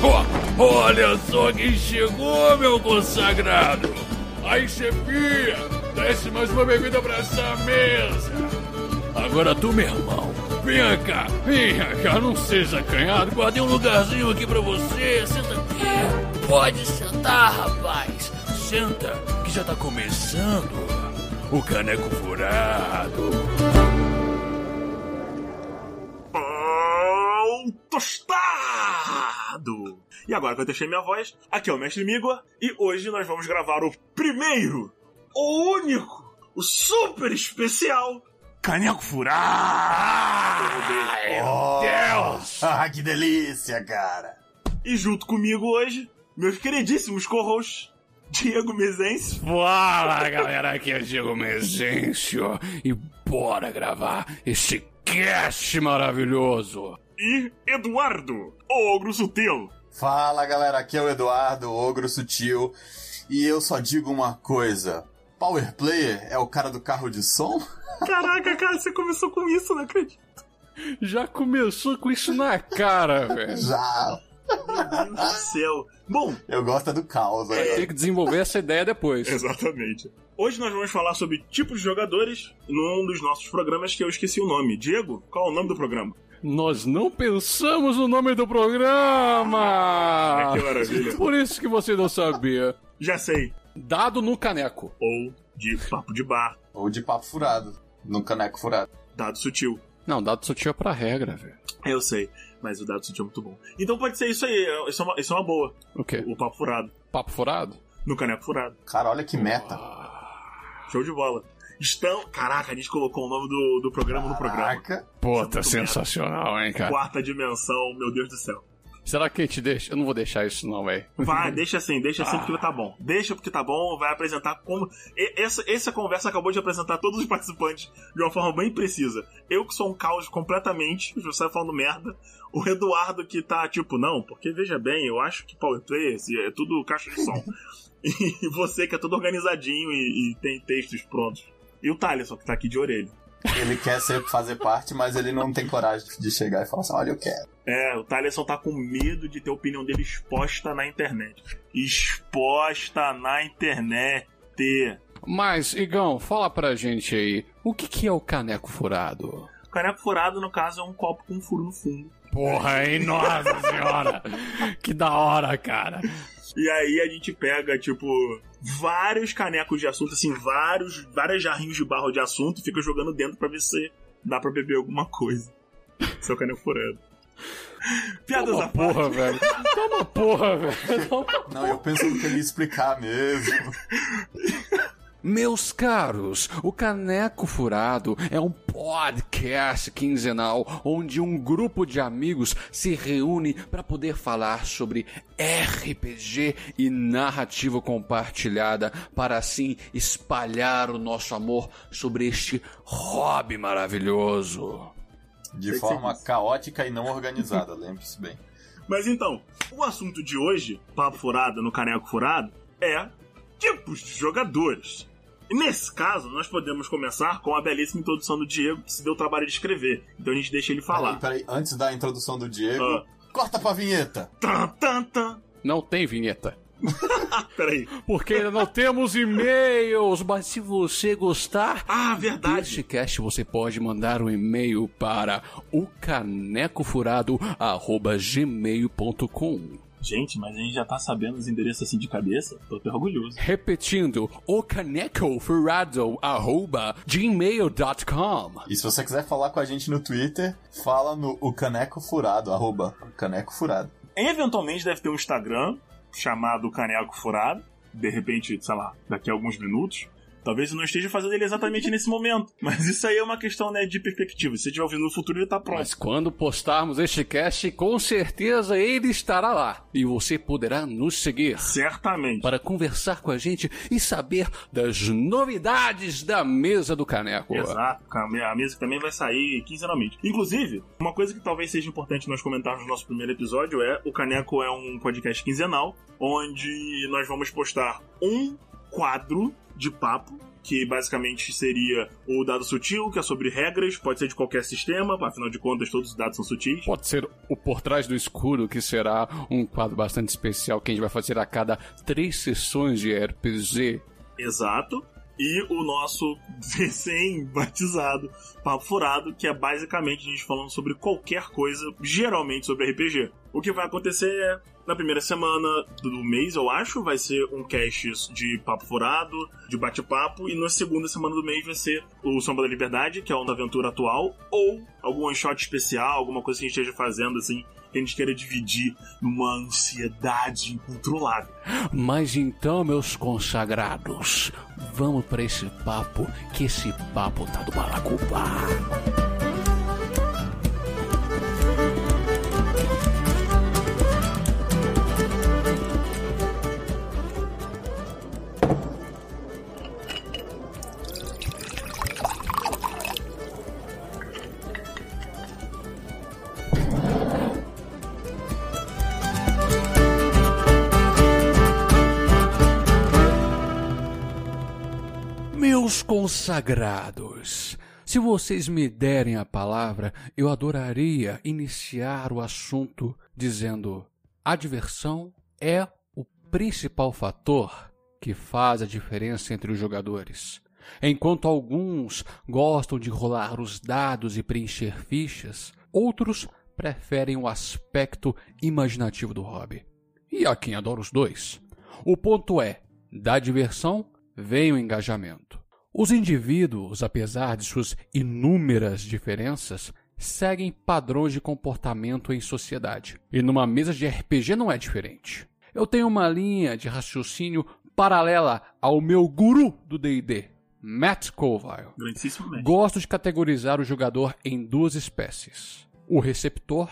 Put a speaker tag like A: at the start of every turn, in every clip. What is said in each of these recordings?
A: Oh, olha só quem chegou, meu consagrado! Aí, chefia, desce mais uma bebida pra essa mesa! Agora tu, meu irmão, venha cá, venha cá, não seja acanhado, guardei um lugarzinho aqui pra você, senta aqui. Pode sentar, rapaz, senta, que já tá começando o caneco furado.
B: Pão tostado! E agora que eu deixei minha voz, aqui é o Mestre Migua e hoje nós vamos gravar o primeiro, o único, o super especial Caneco Furado!
C: Oh,
A: Deus!
C: Ah, que delícia, cara!
B: E junto comigo hoje, meus queridíssimos co-hosts, Diego Mezense.
A: Fala galera, aqui é o Diego Mezencio e bora gravar esse cast maravilhoso!
B: E Eduardo, o Ogro Sutil.
C: Fala galera, aqui é o Eduardo, Ogro Sutil, e eu só digo uma coisa: Power Player é o cara do carro de som?
B: Caraca, cara, você começou com isso, não acredito.
A: Já começou com isso na cara, velho.
C: Já!
B: Meu Deus do céu. Bom,
C: Eu gosto é do caos,
A: Vai
C: né?
A: ter que desenvolver essa ideia depois.
B: Exatamente. Hoje nós vamos falar sobre tipos de jogadores num dos nossos programas que eu esqueci o nome. Diego, qual é o nome do programa?
A: Nós não pensamos no nome do programa!
B: Que maravilha.
A: Por isso que você não sabia.
B: Já sei.
A: Dado no caneco.
B: Ou de papo de bar,
C: Ou de papo furado, no caneco furado.
B: dado sutil.
A: Não, dado sutil é pra regra, velho.
B: Eu sei, mas o dado sutil é muito bom. Então pode ser isso aí, é- isso é uma, isso é uma boa.
A: O quê?
B: O papo furado.
A: Papo furado?
B: No caneco furado.
C: Cara, olha que meta.
B: Show de bola. Estão. Caraca, a gente colocou o nome do, do programa no programa.
C: Caraca.
A: Pô,
B: Muito
A: tá sensacional, hein, cara.
B: Quarta dimensão, meu Deus do céu.
A: Será que te deixa? Eu não vou deixar isso, não, velho.
B: Vai, deixa assim, deixa assim porque tá bom. Deixa porque tá bom, vai apresentar como. E- Essa, essa conversa acabou de apresentar todos os participantes de uma forma bem precisa. Eu que sou um caos completamente, já saio falando merda. O Eduardo que tá tipo, não, porque veja bem, eu acho que Power Play é tudo caixa de som. e você que é tudo organizadinho e, e tem textos prontos. E o Thaleson que tá aqui de orelha.
C: Ele quer ser, fazer parte, mas ele não tem coragem de chegar e falar assim: olha, eu quero.
B: É, o Thaleson tá com medo de ter a opinião dele exposta na internet. Exposta na internet.
A: Mas, Igão, fala pra gente aí, o que, que é o caneco furado?
B: O caneco furado, no caso, é um copo com um furo no fundo.
A: Porra, hein? Nossa senhora! Que da hora, cara!
B: E aí a gente pega, tipo, vários canecos de assunto, assim, vários, várias jarrinhos de barro de assunto e fica jogando dentro pra ver se dá pra beber alguma coisa. Seu caneco furado. Piadas
A: Toma
B: à
A: porra,
B: parte.
A: velho! Toma porra, velho! Toma
C: Não, eu pensando que ele ia explicar mesmo.
A: Meus caros, o Caneco Furado é um podcast quinzenal onde um grupo de amigos se reúne para poder falar sobre RPG e narrativa compartilhada para assim espalhar o nosso amor sobre este hobby maravilhoso.
C: De
B: Sei
C: forma caótica e não organizada, lembre-se bem.
B: Mas então, o assunto de hoje, papo furado no caneco furado, é tipos de jogadores. E nesse caso, nós podemos começar com a belíssima introdução do Diego, que se deu o trabalho de escrever. Então a gente deixa ele falar.
C: Peraí, peraí, antes da introdução do Diego,
B: Ah.
C: corta pra vinheta.
B: Tan, tan, tan.
A: Não tem vinheta.
B: Peraí.
A: Porque ainda não temos e-mails, mas se você gostar,
B: Ah, verdade.
A: Deste cast você pode mandar um e-mail para o canecofurado@gmail.com.
B: Gente, mas a gente já tá sabendo os endereços assim de cabeça? Tô até orgulhoso.
A: Repetindo, o canecofurado@gmail.com.
C: E se você quiser falar com a gente no Twitter, fala no o Caneco Furado, arroba Caneco Furado.
B: Eventualmente deve ter um Instagram chamado Caneco Furado. De repente, sei lá, daqui a alguns minutos. Talvez eu não esteja fazendo ele exatamente nesse momento. Mas isso aí é uma questão né, de perspectiva. Se você estiver ouvindo no futuro, ele tá pronto.
A: Mas quando postarmos este cast, com certeza ele estará lá e você poderá nos seguir.
B: Certamente.
A: Para conversar com a gente e saber das novidades da mesa do Caneco.
B: Exato, a mesa também vai sair quinzenalmente. Inclusive, uma coisa que talvez seja importante nós comentarmos no nosso primeiro episódio é o Caneco é um podcast quinzenal, onde nós vamos postar um quadro de papo que basicamente seria o dado sutil, que é sobre regras, pode ser de qualquer sistema, afinal de contas todos os dados são sutis.
A: Pode ser o Por Trás do Escuro, que será um quadro bastante especial que a gente vai fazer a cada três sessões de RPG.
B: Exato. E o nosso recém-batizado Papo Furado, que é basicamente a gente falando sobre qualquer coisa, geralmente sobre RPG. O que vai acontecer é, na primeira semana do mês, eu acho, vai ser um cast de papo furado, de bate-papo, e na segunda semana do mês vai ser o Sombra da Liberdade, que é uma aventura atual, ou algum one shot especial, alguma coisa que a gente esteja fazendo assim, que a gente queira dividir numa ansiedade incontrolável.
A: Mas então, meus consagrados, vamos para esse papo, que esse papo tá do Balacubá. Meus consagrados, se vocês me derem a palavra, eu adoraria iniciar o assunto dizendo: a diversão é o principal fator que faz a diferença entre os jogadores. Enquanto alguns gostam de rolar os dados e preencher fichas, outros preferem o aspecto imaginativo do hobby. E há quem adora os dois. O ponto é: da diversão vem o engajamento. Os indivíduos, apesar de suas inúmeras diferenças, seguem padrões de comportamento em sociedade. E numa mesa de RPG não é diferente. Eu tenho uma linha de raciocínio paralela ao meu guru do D&D, Matt Colville. Gosto de categorizar o jogador em duas espécies: o receptor,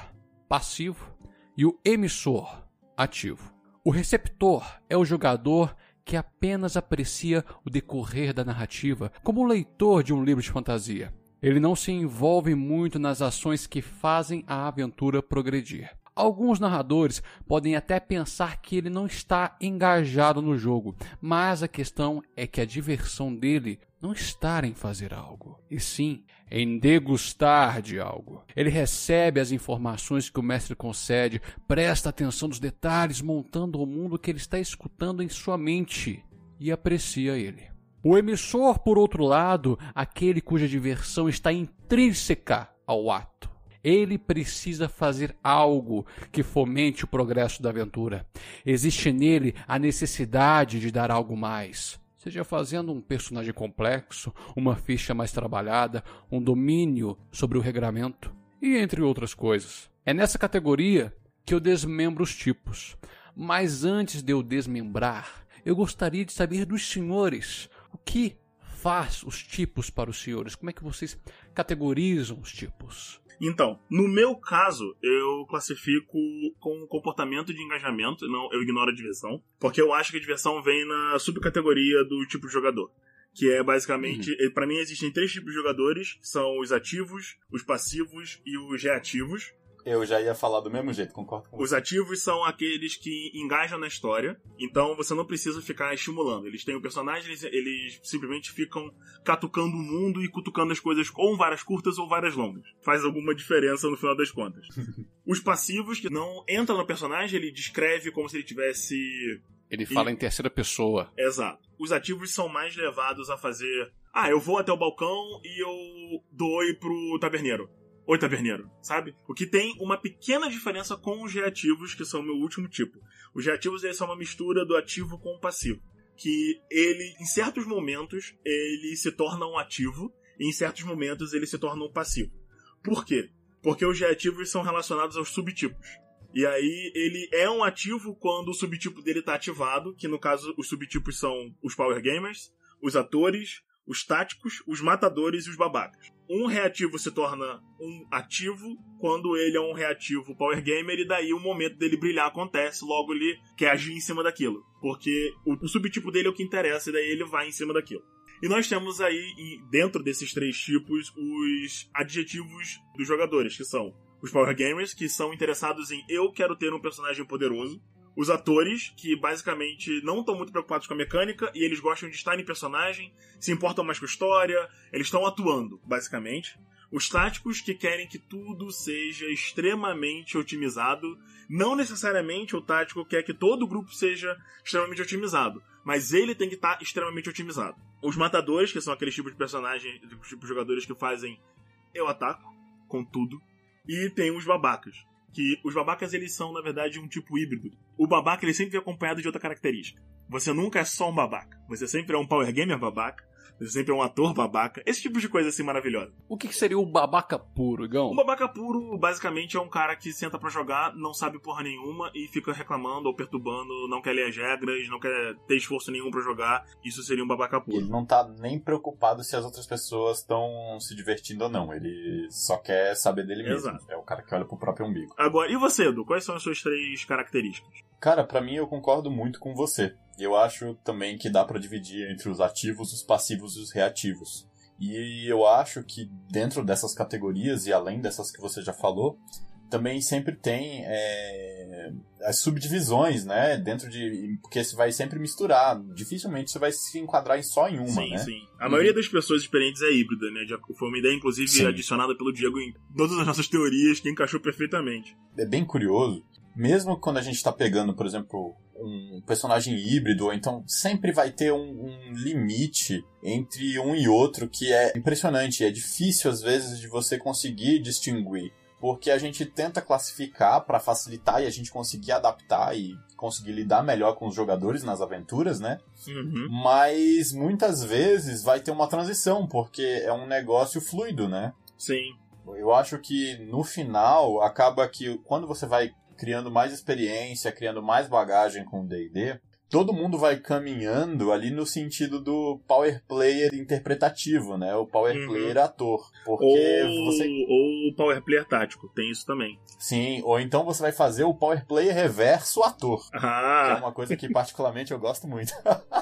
A: passivo, e o emissor, ativo. O receptor é o jogador que apenas aprecia o decorrer da narrativa, como o leitor de um livro de fantasia. Ele não se envolve muito nas ações que fazem a aventura progredir. Alguns narradores podem até pensar que ele não está engajado no jogo, mas a questão é que a diversão dele não está em fazer algo, e sim em degustar de algo. Ele recebe as informações que o mestre concede, presta atenção nos detalhes, montando o mundo que ele está escutando em sua mente e aprecia ele. O emissor, por outro lado, aquele cuja diversão está intrínseca ao ato. Ele precisa fazer algo que fomente o progresso da aventura. Existe nele a necessidade de dar algo mais seja fazendo um personagem complexo, uma ficha mais trabalhada, um domínio sobre o regramento e entre outras coisas. É nessa categoria que eu desmembro os tipos. Mas antes de eu desmembrar, eu gostaria de saber dos senhores o que faz os tipos para os senhores. Como é que vocês categorizam os tipos?
B: Então, no meu caso, eu classifico com comportamento de engajamento, não, eu ignoro a diversão, porque eu acho que a diversão vem na subcategoria do tipo de jogador. Que é basicamente, uhum. para mim existem três tipos de jogadores, são os ativos, os passivos e os reativos.
C: Eu já ia falar do mesmo jeito, concordo com
B: Os ativos são aqueles que engajam na história, então você não precisa ficar estimulando. Eles têm o um personagem, eles, eles, simplesmente ficam catucando o mundo e cutucando as coisas com várias curtas ou várias longas. Faz alguma diferença no final das contas. Os passivos, que não entram no personagem, ele descreve como se ele tivesse.
A: Ele fala e... em terceira pessoa.
B: Exato. Os ativos são mais levados a fazer. Ah, eu vou até o balcão e eu doe pro taverneiro. Oi, taverneiro, sabe? O que tem uma pequena diferença com os reativos, que são o meu último tipo. Os reativos eles são uma mistura do ativo com o passivo. Que ele, em certos momentos, ele se torna um ativo, e em certos momentos ele se torna um passivo. Por quê? Porque os reativos são relacionados aos subtipos. E aí ele é um ativo quando o subtipo dele está ativado, que no caso os subtipos são os Power Gamers, os atores, os táticos, os matadores e os babacas. Um reativo se torna um ativo quando ele é um reativo power gamer e daí o momento dele brilhar acontece, logo ele quer agir em cima daquilo. Porque o, subtipo dele é o que interessa e daí ele vai em cima daquilo. E nós temos aí, dentro desses três tipos, os adjetivos dos jogadores, que são os Power Gamers, que são interessados em eu quero ter um personagem poderoso, os atores, que basicamente não estão muito preocupados com a mecânica e eles gostam de estar em personagem, se importam mais com a história, eles estão atuando, basicamente. Os táticos que querem que tudo seja extremamente otimizado. Não necessariamente o tático quer que todo o grupo seja extremamente otimizado, mas ele tem que estar extremamente otimizado. Os matadores, que são aqueles tipos de personagens, tipos de jogadores que fazem eu ataco com tudo. E tem os babacas, que os babacas eles são na verdade um tipo híbrido. O babaca ele sempre vem acompanhado de outra característica. Você nunca é só um babaca. Você sempre é um power gamer babaca. Você sempre é um ator babaca. Esse tipo de coisa assim maravilhosa.
A: O que, que seria o babaca puro, Igão?
B: Um babaca puro, basicamente, é um cara que senta para jogar, não sabe porra nenhuma e fica reclamando ou perturbando, não quer ler as regras, não quer ter esforço nenhum para jogar. Isso seria um babaca puro.
C: Ele não tá nem preocupado se as outras pessoas estão se divertindo ou não. Ele só quer saber dele mesmo.
B: Exato.
C: É o cara que olha pro próprio umbigo.
B: Agora, e você, Edu? Quais são as suas três características?
C: Cara, pra mim eu concordo muito com você. Eu acho também que dá pra dividir entre os ativos, os passivos e os reativos. E eu acho que dentro dessas categorias e além dessas que você já falou, também sempre tem é, as subdivisões, né? Dentro de. Porque você vai sempre misturar. Dificilmente você vai se enquadrar em só em uma,
B: sim,
C: né?
B: sim. A maioria das pessoas experientes é híbrida, né? Foi uma ideia, inclusive,
C: Sim.
B: adicionada pelo Diego em todas as nossas teorias, que encaixou perfeitamente.
C: é bem curioso. Mesmo quando a gente tá pegando, por exemplo, um personagem híbrido, ou então sempre vai ter um, um limite entre um e outro que é impressionante. É difícil, às vezes, de você conseguir distinguir. Porque a gente tenta classificar para facilitar e a gente conseguir adaptar e conseguir lidar melhor com os jogadores nas aventuras, né?
B: Uhum.
C: Mas muitas vezes vai ter uma transição, porque é um negócio fluido, né?
B: Sim.
C: Eu acho que no final acaba que quando você vai criando mais experiência, criando mais bagagem com o D&D, todo mundo vai caminhando ali no sentido do power player interpretativo, né? O power
B: Uhum.
C: player ator, porque
B: Ou,
C: você
B: ou o Power Player tático, tem isso também.
C: sim, ou então você vai fazer o power player reverso ator, que é
B: Ah,
C: uma coisa que particularmente eu gosto muito.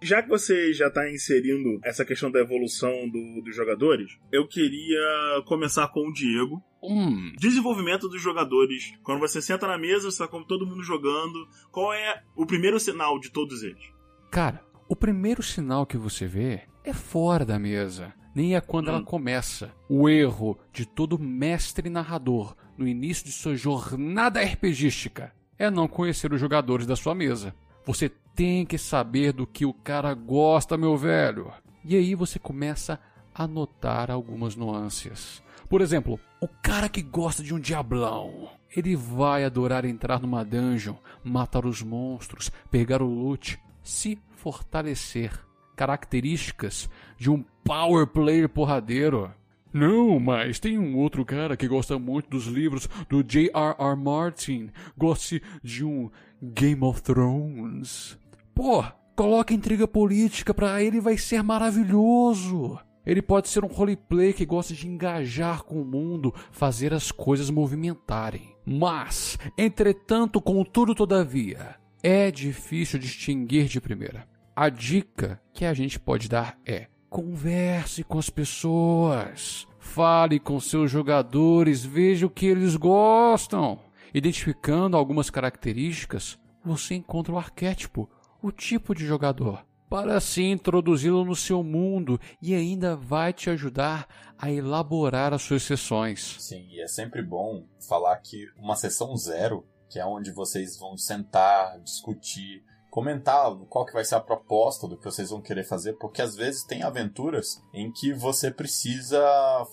B: já que você já tá inserindo essa questão da evolução do- dos jogadores, eu queria começar com o Diego.
A: Hum,
B: Desenvolvimento dos jogadores. Quando você senta na mesa, você tá com todo mundo jogando. Qual é o primeiro sinal de todos eles?
A: cara, o primeiro sinal que você vê é fora da mesa. Nem é quando ela
B: Hum.
A: começa. O erro de todo mestre narrador no início de sua jornada RPGística é não conhecer os jogadores da sua mesa. Você tem que saber do que o cara gosta, meu velho. E aí você começa a notar algumas nuances. Por exemplo, o cara que gosta de um diablão. Ele vai adorar entrar numa dungeon, matar os monstros, pegar o loot, se fortalecer. Características de um power player porradeiro. Não, mas tem um outro cara que gosta muito dos livros do J.R.R. Martin. Goste de um Game of Thrones. Pô, coloca intriga política pra ele vai ser maravilhoso. Ele pode ser um roleplay que gosta de engajar com o mundo, fazer as coisas movimentarem. Mas, entretanto, contudo, todavia, é difícil distinguir de primeira. A dica que a gente pode dar é: converse com as pessoas, fale com seus jogadores, veja o que eles gostam. Identificando algumas características, você encontra o arquétipo, o tipo de jogador, para assim introduzi-lo no seu mundo e ainda vai te ajudar a elaborar as suas sessões.
C: Sim, e é sempre bom falar que uma sessão zero, que é onde vocês vão sentar, discutir, comentar qual que vai ser a proposta do que vocês vão querer fazer, porque às vezes tem aventuras em que você precisa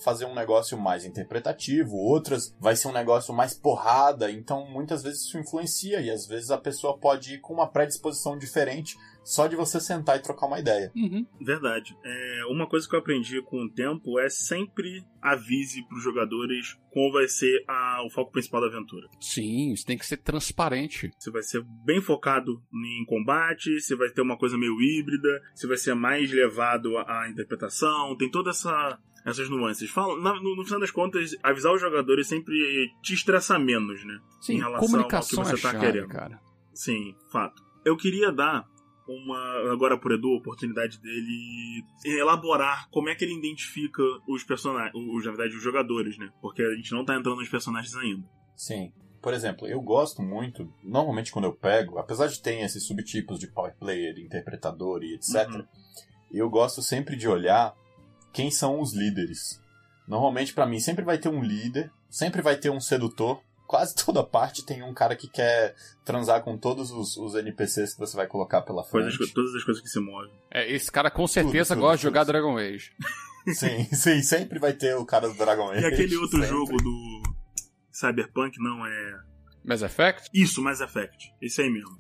C: fazer um negócio mais interpretativo, outras vai ser um negócio mais porrada, então muitas vezes isso influencia e às vezes a pessoa pode ir com uma predisposição diferente só de você sentar e trocar uma ideia.
A: Uhum.
B: Verdade. É, uma coisa que eu aprendi com o tempo é sempre avise pros jogadores qual vai ser a- o foco principal da aventura.
A: Sim, isso tem que ser transparente.
B: Você vai ser bem focado em combate, você vai ter uma coisa meio híbrida, você vai ser mais levado à, interpretação, tem toda essa essas nuances. Fala, na- no, no final das contas, avisar os jogadores sempre te estressa menos, né?
A: Sim,
B: em relação
A: comunicação
B: ao que você
A: é
B: tá
A: chave,
B: querendo.
A: cara.
B: Sim, fato. Eu queria dar uma agora pro Edu a oportunidade dele elaborar como é que ele identifica os personagens, os na verdade os jogadores, né? Porque a gente não tá entrando nos personagens ainda.
C: Sim. por exemplo, eu gosto muito, normalmente quando eu pego, apesar de ter esses subtipos de power player, interpretador e etc.,
B: Uhum.
C: eu gosto sempre de olhar quem são os líderes. Normalmente, pra mim, sempre vai ter um líder, sempre vai ter um sedutor. Quase toda parte tem um cara que quer transar com todos os, os NPCs que você vai colocar pela frente.
B: Coisas, todas as coisas que se movem.
A: É, esse cara com certeza
C: tudo,
A: gosta de
C: tudo.
A: jogar Dragon Age.
C: Sim, sim, sempre vai ter o cara do Dragon Age.
B: E aquele outro
C: sempre.
B: jogo do Cyberpunk, não, é.
A: Mass Effect?
B: Isso, Mass Effect. Esse aí mesmo.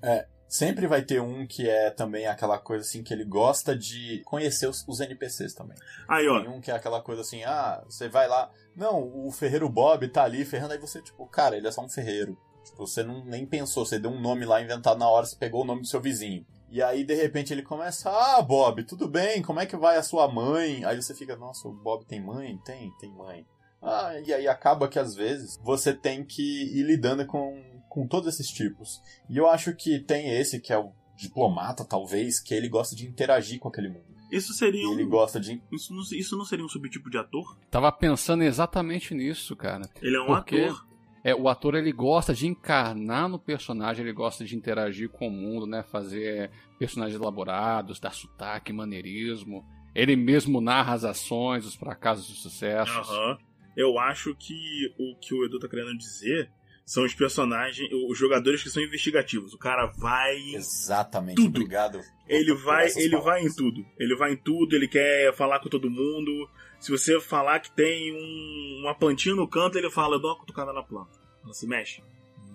C: Sempre vai ter um que é também aquela coisa assim que ele gosta de conhecer os, os NPCs também.
B: Aí, ó.
C: Tem um que é aquela coisa assim, ah, você vai lá. Não, o ferreiro Bob tá ali ferrando, aí você, tipo, cara, ele é só um ferreiro. Tipo, você não nem pensou, você deu um nome lá inventado na hora, você pegou o nome do seu vizinho. E aí, de repente, ele começa, ah, Bob, tudo bem, como é que vai a sua mãe? Aí você fica, nossa, o Bob tem mãe? Tem, tem mãe. Ah, e aí acaba que às vezes você tem que ir lidando com, com todos esses tipos. E eu acho que tem esse que é o diplomata, talvez, que ele gosta de interagir com aquele mundo.
B: Isso seria um.
C: Ele gosta de.
B: Isso não, isso não seria um subtipo de ator?
A: Tava pensando exatamente nisso, cara.
B: Ele é um
A: Por quê?
B: ator.
A: É, o ator ele gosta de encarnar no personagem, ele gosta de interagir com o mundo, né? Fazer personagens elaborados, dar sotaque, maneirismo. Ele mesmo narra as ações, os fracassos e sucessos.
B: Aham. Eu acho que o que o Edu tá querendo dizer são os personagens, os jogadores que são investigativos. O cara vai.
C: Exatamente,
B: Tudo.
C: obrigado.
B: Ele vai, ele vai em
C: palavras.
B: tudo. Ele vai em tudo, ele quer falar com todo mundo. Se você falar que tem um- uma plantinha no canto, ele fala, eu dou uma cutucada na planta. Ela se mexe.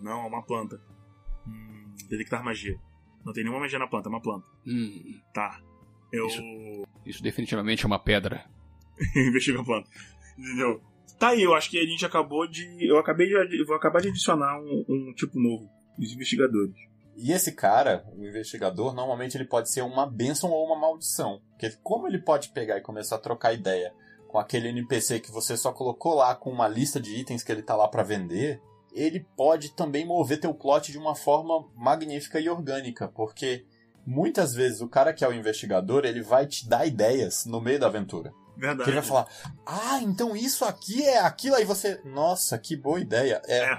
B: Não, é uma planta. Hum, detectar magia. Não tem nenhuma magia na planta, é uma planta.
A: Hum,
B: Tá. Eu
A: Isso. isso definitivamente é uma pedra.
B: investigo a planta. Entendeu? Tá aí, eu acho que a gente acabou de. Eu acabei de. Vou acabar de adicionar um, um tipo novo. Os investigadores.
C: E esse cara, o investigador, normalmente ele pode ser uma bênção ou uma maldição. Porque como ele pode pegar e começar a trocar ideia com aquele NPC que você só colocou lá com uma lista de itens que ele tá lá pra vender, ele pode também mover teu plot de uma forma magnífica e orgânica, porque muitas vezes o cara que é o investigador, ele vai te dar ideias no meio da aventura.
B: Verdade.
C: Que ele vai falar: "Ah, então isso aqui é aquilo aí você, nossa, que boa ideia". É,
B: É.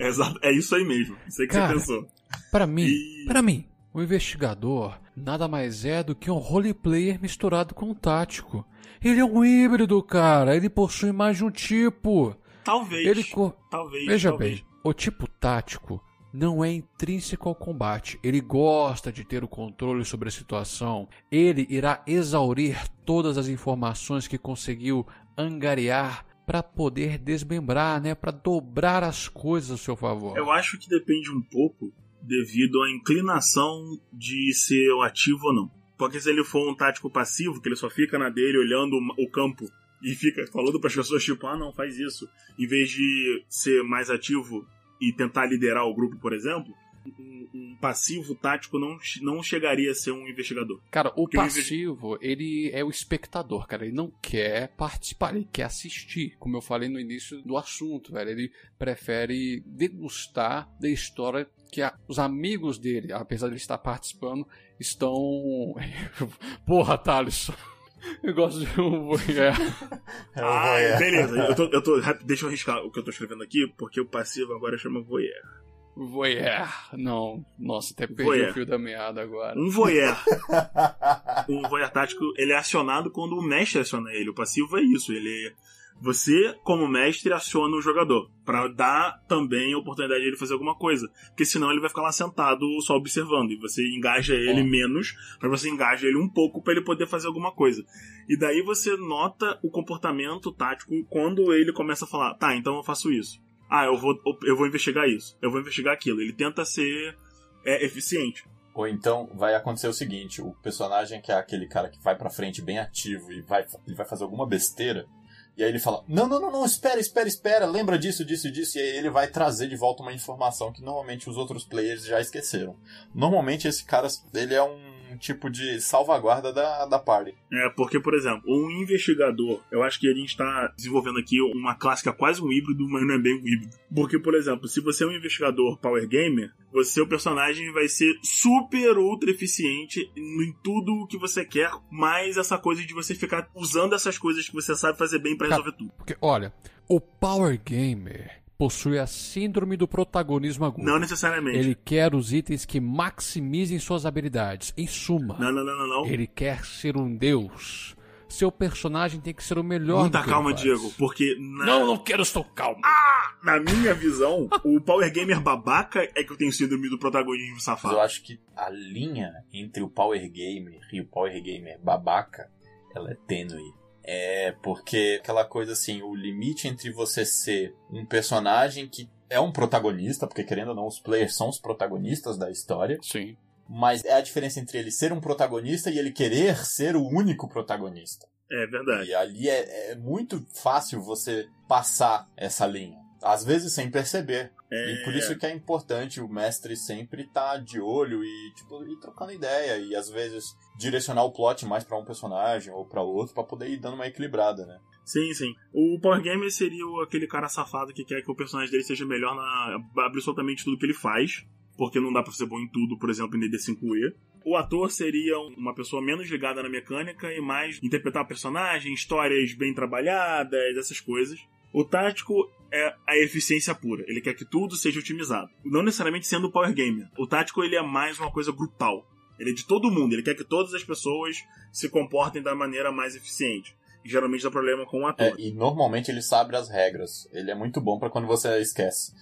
B: É, é, exato. É isso aí mesmo. Isso aí que
A: Cara.
B: você pensou.
A: Para mim,
B: E-
A: para mim, o investigador nada mais é do que um roleplayer misturado com um tático. Ele é um híbrido, cara. Ele possui mais de um tipo.
B: Talvez.
A: Ele co-
B: Talvez.
A: Veja
B: talvez.
A: bem, o tipo tático não é intrínseco ao combate. Ele gosta de ter o controle sobre a situação. Ele irá exaurir todas as informações que conseguiu angariar para poder desmembrar, né, para dobrar as coisas a seu favor.
B: Eu acho que depende um pouco devido à inclinação de ser ativo ou não. Porque se ele for um tático passivo, que ele só fica na dele olhando o campo e fica falando para as pessoas, tipo, ah, não, faz isso, em vez de ser mais ativo e tentar liderar o grupo, por exemplo, um, um passivo tático não, não chegaria a ser um investigador.
A: Cara, o
B: Porque o
A: passivo, ele é o espectador, cara. Ele não quer participar, ele quer assistir. Como eu falei no início do assunto, velho. Ele prefere degustar da história que a- os amigos dele, apesar de ele estar participando, estão. Porra, Thales. Eu gosto de um voyeur.
C: É
B: ah,
C: voyeur.
B: beleza. Eu tô, eu tô, deixa eu arriscar o que eu tô escrevendo aqui, porque o passivo agora chama voyeur.
A: Voyeur. Não, nossa, até perdi
B: Voyeur.
A: o fio da meada agora.
B: Um voyeur. um voyeur tático, ele é acionado quando o mestre aciona ele. O passivo é isso, ele é- você, como mestre, aciona o jogador Pra dar também a oportunidade de ele fazer alguma coisa, porque senão ele vai ficar lá sentado só observando e você engaja ele
C: Ó.
B: menos, pra você engaja ele um pouco pra ele poder fazer alguma coisa. E daí você nota o comportamento tático quando ele começa a falar: "Tá, então eu faço isso. Ah, eu vou eu vou investigar isso. Eu vou investigar aquilo". Ele tenta ser é, eficiente.
C: Ou então vai acontecer o seguinte, o personagem que é aquele cara que vai pra frente bem ativo e vai, ele vai fazer alguma besteira, e aí ele fala, não, não, não, não, espera, espera, espera, lembra disso, disso, disso, e aí ele vai trazer de volta uma informação que normalmente os outros players já esqueceram. Normalmente esse cara, ele é um tipo de salvaguarda da, da party.
B: É, porque, por exemplo, um investigador, eu acho que a gente tá desenvolvendo aqui uma é quase um híbrido, mas não é bem um híbrido. Porque, por exemplo, se você é um investigador power gamer, você, o personagem vai ser super ultra eficiente em tudo o que você quer, mais essa coisa de você ficar usando essas coisas que você sabe fazer bem pra
A: Cara,
B: resolver tudo.
A: Porque, olha, o Power Gamer, possui a síndrome do protagonismo agudo.
B: Não necessariamente.
A: Ele quer os itens que maximizem suas habilidades. Em suma,
B: Não, não, não, não, não.
A: ele quer ser um deus. Seu personagem tem que ser o melhor
B: Muita calma. Diego, porque na,
D: Não, não quero, estou calmo.
B: na minha visão, o Power Gamer babaca é que eu tenho síndrome do protagonismo
C: Mas
B: safado.
C: eu acho que a linha entre o Power Gamer e o Power Gamer babaca, ela é tênue. É porque aquela coisa assim, o limite entre você ser um personagem que é um protagonista, porque querendo ou não, os players são os protagonistas da história,
A: Sim.
C: mas é a diferença entre ele ser um protagonista e ele querer ser o único protagonista.
B: É verdade.
C: E ali é, é muito fácil você passar essa linha. Às vezes sem perceber.
B: É,
C: E por isso que é importante o mestre sempre estar de olho e, tipo, ir trocando ideia. E às vezes direcionar o plot mais pra um personagem ou pra outro pra poder ir dando uma equilibrada, né?
B: Sim, sim. O Power Gamer seria aquele cara safado que quer que o personagem dele seja melhor na absolutamente tudo que ele faz. Porque não dá pra ser bom em tudo, por exemplo, em DD5E. O ator seria um- uma pessoa menos ligada na mecânica e mais interpretar personagem, histórias bem trabalhadas, essas coisas. O tático é a eficiência pura. Ele quer que tudo seja otimizado. Não necessariamente sendo o Power Gamer. O tático ele é mais uma coisa grupal. Ele é de todo mundo. Ele quer que todas as pessoas se comportem da maneira mais eficiente. E geralmente dá problema com o ator.
C: É, e normalmente ele sabe as regras. Ele é muito bom pra quando você esquece.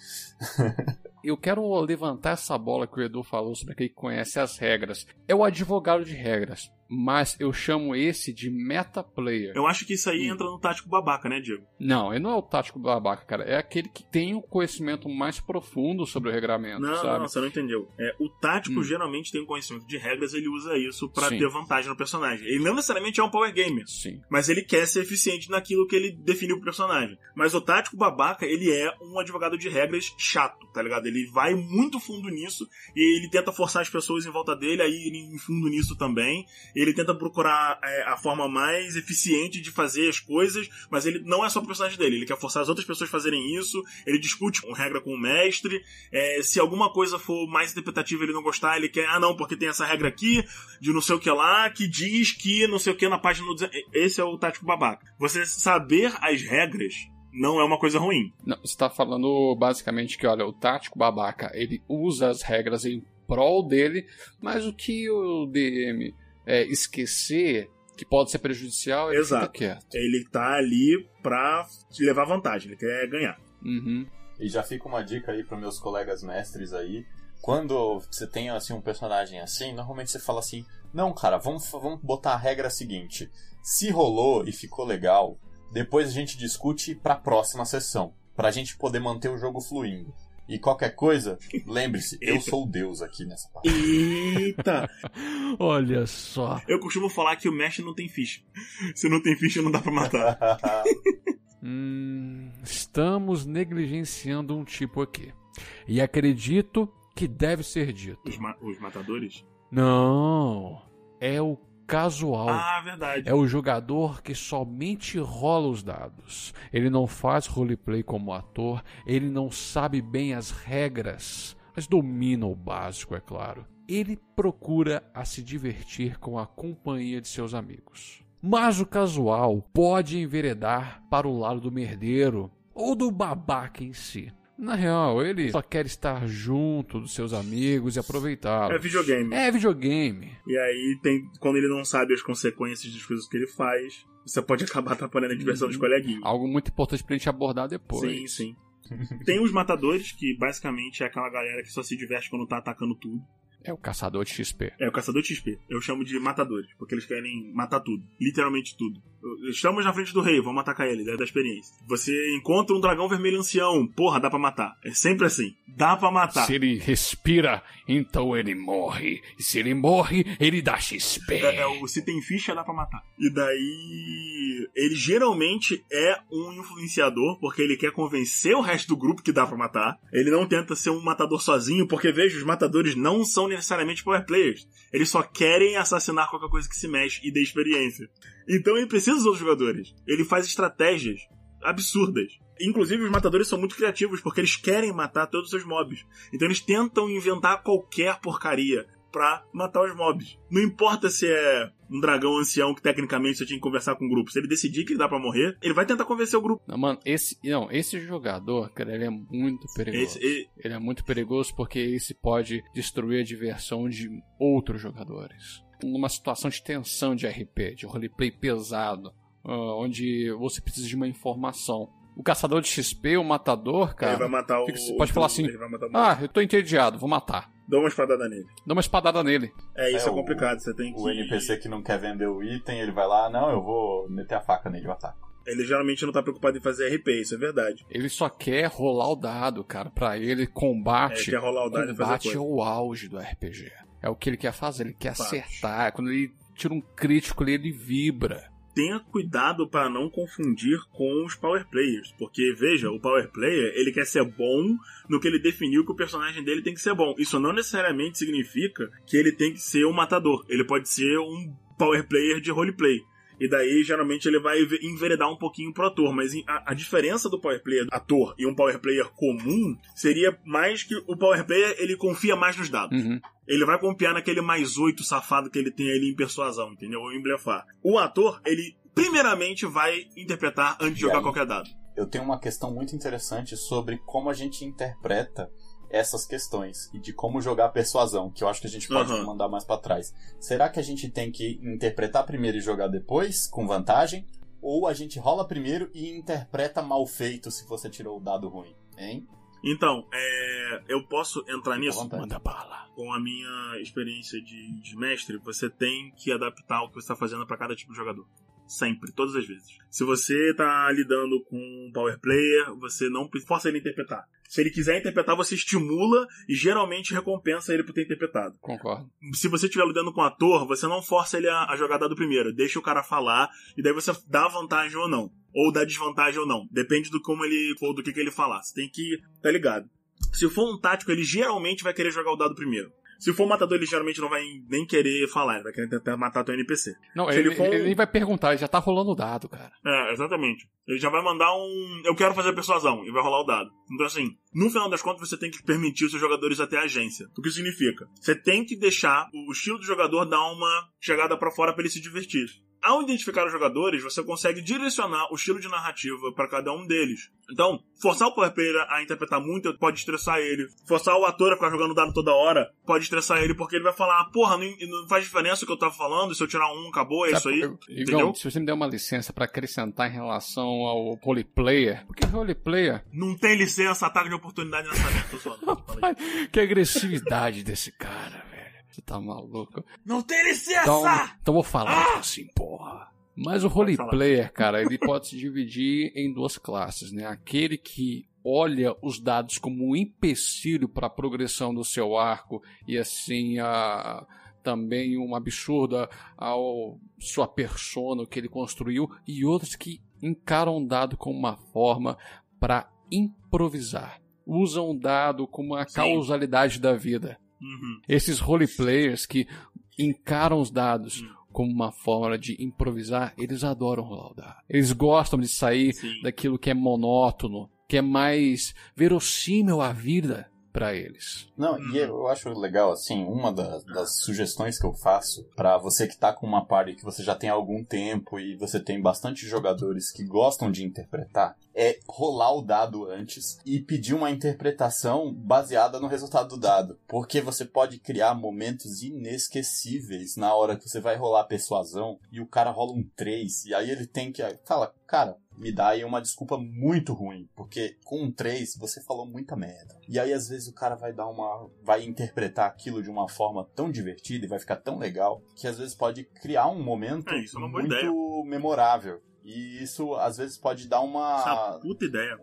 A: Eu quero levantar essa bola que o Edu falou sobre aquele que conhece as regras. É o advogado de regras, mas eu chamo esse de meta player.
B: Eu acho que isso aí
A: Hum.
B: entra no tático babaca, né, Diego?
A: Não, ele não é o tático babaca, cara. É aquele que tem um conhecimento mais profundo sobre o regramento,
B: Não,
A: sabe?
B: não, você não entendeu. É, o tático
A: Hum.
B: geralmente tem um conhecimento de regras, ele usa isso pra
A: Sim.
B: ter vantagem no personagem. Ele não necessariamente é um power gamer,
A: Sim.
B: mas ele quer ser eficiente naquilo que ele definiu pro personagem. Mas o tático babaca, ele é um advogado de regras chato, tá ligado? Ele vai muito fundo nisso e ele tenta forçar as pessoas em volta dele, aí ele em fundo nisso também. Ele tenta procurar é, a forma mais eficiente de fazer as coisas, mas ele não é só pro personagem dele, ele quer forçar as outras pessoas a fazerem isso, ele discute com regra com o mestre, é, se alguma coisa for mais interpretativa ele não gostar, ele quer, ah não, porque tem essa regra aqui, de não sei o que lá, que diz que não sei o que na página. Esse é o tático babaca. Você saber as regras não é uma coisa ruim.
A: Não, você tá falando basicamente que, olha, o tático babaca, ele usa as regras em prol dele, mas o que o DM é, esquecer, que pode ser prejudicial, ele
B: Exato.
A: fica quieto.
B: Ele tá ali pra te levar vantagem, ele quer ganhar.
A: Uhum.
C: E já fica uma dica aí para meus colegas mestres aí. Quando você tem assim um personagem assim, normalmente você fala assim: "Não, cara, vamos vamos botar a regra seguinte. Se rolou e ficou legal, depois a gente discute pra próxima sessão, pra gente poder manter o jogo fluindo. E qualquer coisa, lembre-se, eu sou o deus aqui nessa parte.
B: Eita!
A: Olha só.
B: Eu costumo falar que o mestre não tem ficha. Se não tem ficha, não dá pra matar.
A: Hum, estamos negligenciando um tipo aqui. E acredito que deve ser dito.
B: Os, ma- os matadores?
A: Não. É o casual.
B: Ah, verdade.
A: É o jogador que somente rola os dados. Ele não faz roleplay como ator, ele não sabe bem as regras, mas domina o básico, é claro. Ele procura a se divertir com a companhia de seus amigos. Mas o casual pode enveredar para o lado do merdeiro ou do babaca em si. Na real, ele só quer estar junto dos seus amigos e aproveitá-los.
B: É videogame.
A: É videogame.
B: E aí tem. Quando ele não sabe as consequências das coisas que ele faz, você pode acabar atrapalhando a diversão dos coleguinhas.
A: Algo muito importante pra gente abordar depois.
B: Sim, sim. Tem os matadores, que basicamente é aquela galera que só se diverte quando tá atacando tudo.
A: É o caçador de XP.
B: É o caçador de XP. Eu chamo de matadores, porque eles querem matar tudo. Literalmente tudo. Estamos na frente do rei, vamos atacar ele, da da experiência. Você encontra um dragão vermelho ancião, porra, dá pra matar. É sempre assim. Dá pra matar.
A: Se ele respira, então ele morre. E se ele morre, ele dá XP.
B: É, é se tem ficha, dá pra matar. E daí. Ele geralmente é um influenciador, porque ele quer convencer o resto do grupo que dá pra matar. Ele não tenta ser um matador sozinho, porque veja, os matadores não são necessariamente power players. Eles só querem assassinar qualquer coisa que se mexe e dê experiência. Então ele precisa dos outros jogadores. Ele faz estratégias absurdas. Inclusive, os matadores são muito criativos porque eles querem matar todos os seus mobs. Então eles tentam inventar qualquer porcaria pra matar os mobs. Não importa se é um dragão ancião que tecnicamente você tinha que conversar com o grupo. Se ele decidir que dá para morrer, ele vai tentar convencer o grupo.
A: Não, mano, esse, não, esse jogador, cara, ele é muito perigoso.
B: Esse, ele...
A: ele é muito perigoso porque esse pode destruir a diversão de outros jogadores. Numa situação de tensão de RP, de roleplay pesado, uh, onde você precisa de uma informação. O caçador de XP, o matador, cara.
B: Ele vai matar o.
A: Você pode
B: o-
A: falar assim:
B: ele vai matar o-
A: Ah, eu tô entediado, vou matar.
B: Dá uma espadada nele.
A: Dá uma espadada nele.
B: É, isso
C: É,
B: é,
C: o-
B: complicado. Você tem que.
C: O NPC que não quer vender o item, ele vai lá, não, eu vou meter a faca nele e eu ataco.
B: Ele geralmente não tá preocupado em fazer RP, isso é verdade.
A: Ele só quer rolar o dado, cara. Pra ele, combate.
B: É, quer rolar o dado e fazer
A: combate é o auge do RPG. É o que ele quer fazer, ele quer
B: Fato.
A: acertar. Quando ele tira um crítico ali, ele vibra.
B: Tenha cuidado para não confundir com os power players, porque veja, o power player ele quer ser bom no que ele definiu que o personagem dele tem que ser bom. Isso não necessariamente significa que ele tem que ser um matador. Ele pode ser um power player de roleplay. E daí, geralmente, ele vai enve- enveredar um pouquinho pro ator. Mas a, a diferença do power player ator e um power player comum seria mais que o power player ele confia mais nos dados.
A: Uhum.
B: Ele vai confiar naquele mais oito safado que ele tem ali em persuasão, entendeu? Ou em blefar. O ator, ele primeiramente vai interpretar antes de jogar
C: aí?
B: qualquer dado.
C: Eu tenho uma questão muito interessante sobre como a gente interpreta essas questões e de como jogar a persuasão, que eu acho que a gente pode
B: Aham.
C: mandar mais pra trás. Será que a gente tem que interpretar primeiro e jogar depois, com vantagem? Ou a gente rola primeiro e interpreta mal feito se você tirou o dado ruim? Hein?
B: Então, é, eu posso entrar nisso?
A: Manda bala.
B: Com a minha experiência de, de mestre, você tem que adaptar o que você está fazendo para cada tipo de jogador. Sempre, todas as vezes. Se você tá lidando com um power player, você não força ele a interpretar. Se ele quiser interpretar, você estimula e geralmente recompensa ele por ter interpretado.
A: Concordo.
B: se você estiver lidando com um ator, você não força ele a, a jogar dado primeiro. Deixa o cara falar e daí você dá vantagem ou não. Ou dá desvantagem ou não. Depende do como ele for, do que, que ele falar. Você tem que tá ligado. Se for um tático, ele geralmente vai querer jogar o dado primeiro. Se for um matador, ele geralmente não vai nem querer falar, ele vai querer tentar matar teu NPC.
A: Não, ele,
B: ele for
A: ele vai perguntar, ele já tá rolando o dado, cara.
B: É, exatamente. Ele já vai mandar um. Eu quero fazer persuasão e vai rolar o dado. Então, assim, no final das contas, você tem que permitir os seus jogadores até a agência. O que significa? Você tem que deixar o estilo do jogador dar uma chegada pra fora pra ele se divertir. Ao identificar os jogadores, você consegue direcionar o estilo de narrativa pra cada um deles. Então, forçar o player a interpretar muito pode estressar ele. Forçar o ator a ficar jogando dado toda hora pode estressar ele, porque ele vai falar: porra, não, não faz diferença o que eu tava falando, se eu tirar um, acabou, é isso aí.
A: eu-? Igão, se você me der uma licença pra acrescentar em relação ao roleplayer, porque roleplayer,
B: Não tem licença, ataque de oportunidade nessa merda.
A: Que agressividade desse cara. Você tá maluco?
B: Não tem licença!
A: Então, então vou falar assim, porra. Mas o roleplayer, cara, ele pode se dividir em duas classes, né? Aquele que olha os dados como um empecilho para a progressão do seu arco e assim a também um absurdo ao sua persona que ele construiu e outros que encaram o dado como uma forma para improvisar. Usam o dado como a
B: Sim.
A: causalidade da vida.
B: Uhum.
A: Esses roleplayers que encaram os dados
B: Hum.
A: como uma forma de improvisar, eles adoram rolar o dado. Eles gostam de sair
B: Sim.
A: daquilo que é monótono, que é mais verossímil à vida para eles.
C: Não, e eu acho legal, assim, uma das, das sugestões que eu faço pra você que tá com uma party que você já tem há algum tempo e você tem bastante jogadores que gostam de interpretar, é rolar o dado antes e pedir uma interpretação baseada no resultado do dado. Porque você pode criar momentos inesquecíveis na hora que você vai rolar persuasão e o cara rola um 3 e aí ele tem que. Fala, cara, me dá aí uma desculpa muito ruim, porque com um 3 você falou muita merda. E aí às vezes o cara vai dar uma vai interpretar aquilo de uma forma tão divertida e vai ficar tão legal que às vezes pode criar um momento
B: É, isso é uma
C: muito
B: ideia.
C: memorável. E isso às vezes pode dar
B: Essa
C: uma
B: puta ideia.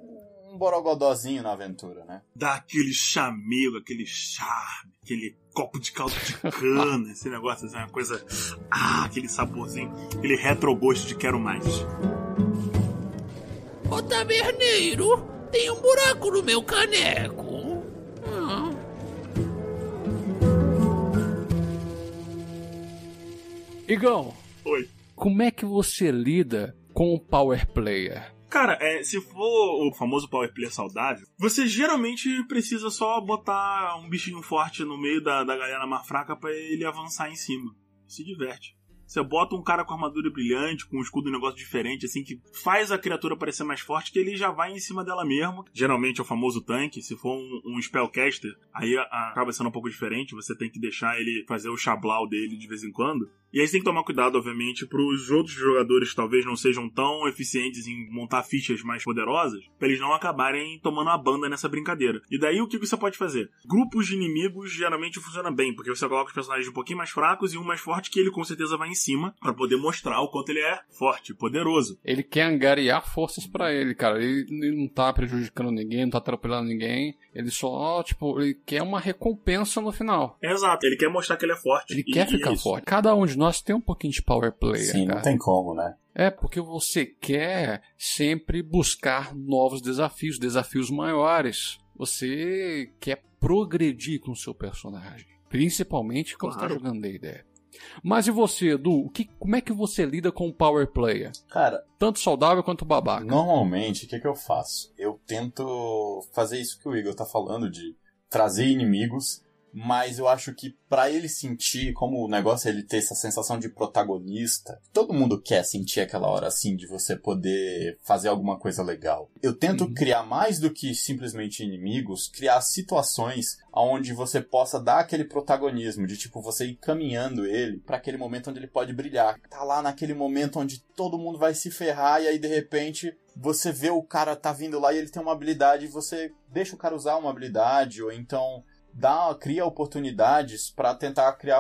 C: um borogodózinho na aventura, né?
B: Dá aquele chamego, aquele charme, aquele copo de caldo de cana, esse negócio, assim, uma coisa. Ah, aquele saborzinho, aquele retrogosto de quero mais.
E: Ô taberneiro, tem um buraco no meu caneco. Hum.
A: Igão,
B: Oi.
A: como é que você lida com o power player?
B: Cara, é, se for o famoso power player saudável, você geralmente precisa só botar um bichinho forte no meio da, da galera mais fraca pra ele avançar em cima. Se diverte. Você bota um cara com armadura brilhante, com um escudo um negócio diferente, assim, que faz a criatura parecer mais forte, que ele já vai em cima dela mesmo. Geralmente é o famoso tanque. Se for um, um spellcaster, aí a, a, acaba sendo um pouco diferente. Você tem que deixar ele fazer o chablau dele de vez em quando. E aí você tem que tomar cuidado, obviamente, para os outros jogadores que talvez não sejam tão eficientes em montar fichas mais poderosas, para eles não acabarem tomando a banda nessa brincadeira. E daí o que você pode fazer? Grupos de inimigos geralmente funciona bem, porque você coloca os personagens um pouquinho mais fracos e um mais forte que ele com certeza vai em cima para poder mostrar o quanto ele é forte, poderoso.
A: Ele quer angariar forças para ele, cara. Ele, ele, não tá prejudicando ninguém, não tá atrapalhando ninguém. Ele só, tipo, ele quer uma recompensa no final.
B: Exato, ele quer mostrar que ele é forte.
A: Ele e, quer ficar é forte. Cada um de nós tem um pouquinho de power play.
C: Sim,
A: cara.
C: não tem como, né?
A: É, porque você quer sempre buscar novos desafios, desafios maiores. Você quer progredir com o seu personagem. Principalmente quando claro. está jogando D&D. Mas e você, Edu? O que, como é que você lida com o power player?
C: Cara,
A: tanto saudável quanto babaca.
C: Normalmente, o que, que eu faço? Eu tento fazer isso que o Igor tá falando de trazer inimigos mas eu acho que para ele sentir, como o negócio é ele ter essa sensação de protagonista, todo mundo quer sentir aquela hora assim de você poder fazer alguma coisa legal. Eu tento uhum. criar mais do que simplesmente inimigos, criar situações onde você possa dar aquele protagonismo de tipo você ir caminhando ele para aquele momento onde ele pode brilhar. Tá lá naquele momento onde todo mundo vai se ferrar e aí de repente você vê o cara tá vindo lá e ele tem uma habilidade e você deixa o cara usar uma habilidade ou então dá, cria oportunidades para tentar criar.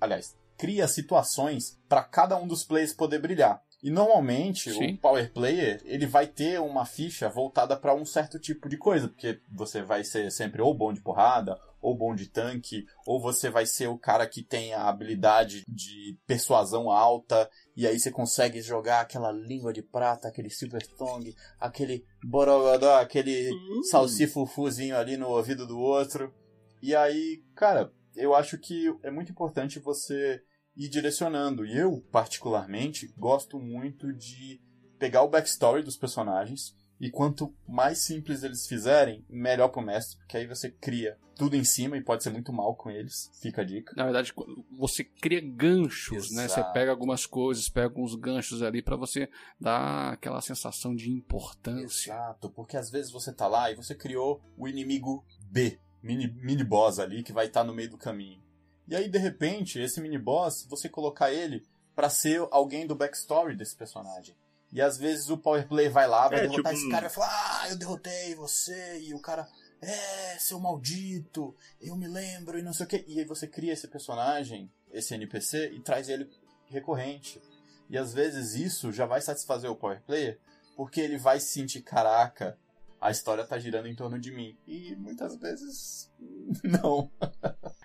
C: Aliás, cria situações para cada um dos players poder brilhar. E normalmente Sim. o power player ele vai ter uma ficha voltada para um certo tipo de coisa, porque você vai ser sempre ou bom de porrada, ou bom de tanque, ou você vai ser o cara que tem a habilidade de persuasão alta, e aí você consegue jogar aquela língua de prata, aquele silver tongue, aquele borogodó, aquele hum. salsifufuzinho ali no ouvido do outro. E aí, cara, eu acho que é muito importante você ir direcionando. E eu, particularmente, gosto muito de pegar o backstory dos personagens. E quanto mais simples eles fizerem, melhor pro mestre, porque aí você cria tudo em cima e pode ser muito mal com eles. Fica a dica.
A: Na verdade, você cria ganchos, Exato. né? Você pega algumas coisas, pega alguns ganchos ali para você dar aquela sensação de importância.
C: Exato, porque às vezes você tá lá e você criou o inimigo B, mini, mini boss ali que vai estar tá no meio do caminho. E aí, de repente, esse mini boss, você colocar ele para ser alguém do backstory desse personagem. E às vezes o power play vai lá, vai é, derrotar tipo... esse cara e vai falar: Ah, eu derrotei você. E o cara, é, seu maldito, eu me lembro e não sei o que. E aí você cria esse personagem, esse NPC, e traz ele recorrente. E às vezes isso já vai satisfazer o power player, porque ele vai se sentir: caraca, a história tá girando em torno de mim. E muitas vezes, não.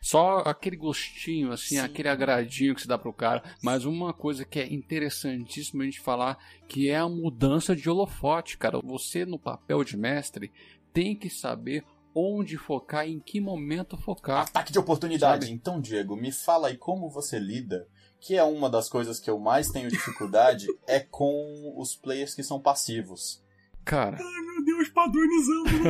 A: Só aquele gostinho, assim, Sim. aquele agradinho que se dá pro cara. Mas uma coisa que é interessantíssima a gente falar, que é a mudança de holofote, cara. Você, no papel de mestre, tem que saber onde focar e em que momento focar.
C: Ataque de oportunidade. Sabe? Então, Diego, me fala aí como você lida que é uma das coisas que eu mais tenho dificuldade, é com os players que são passivos.
A: Cara.
B: Deus, padronizando no.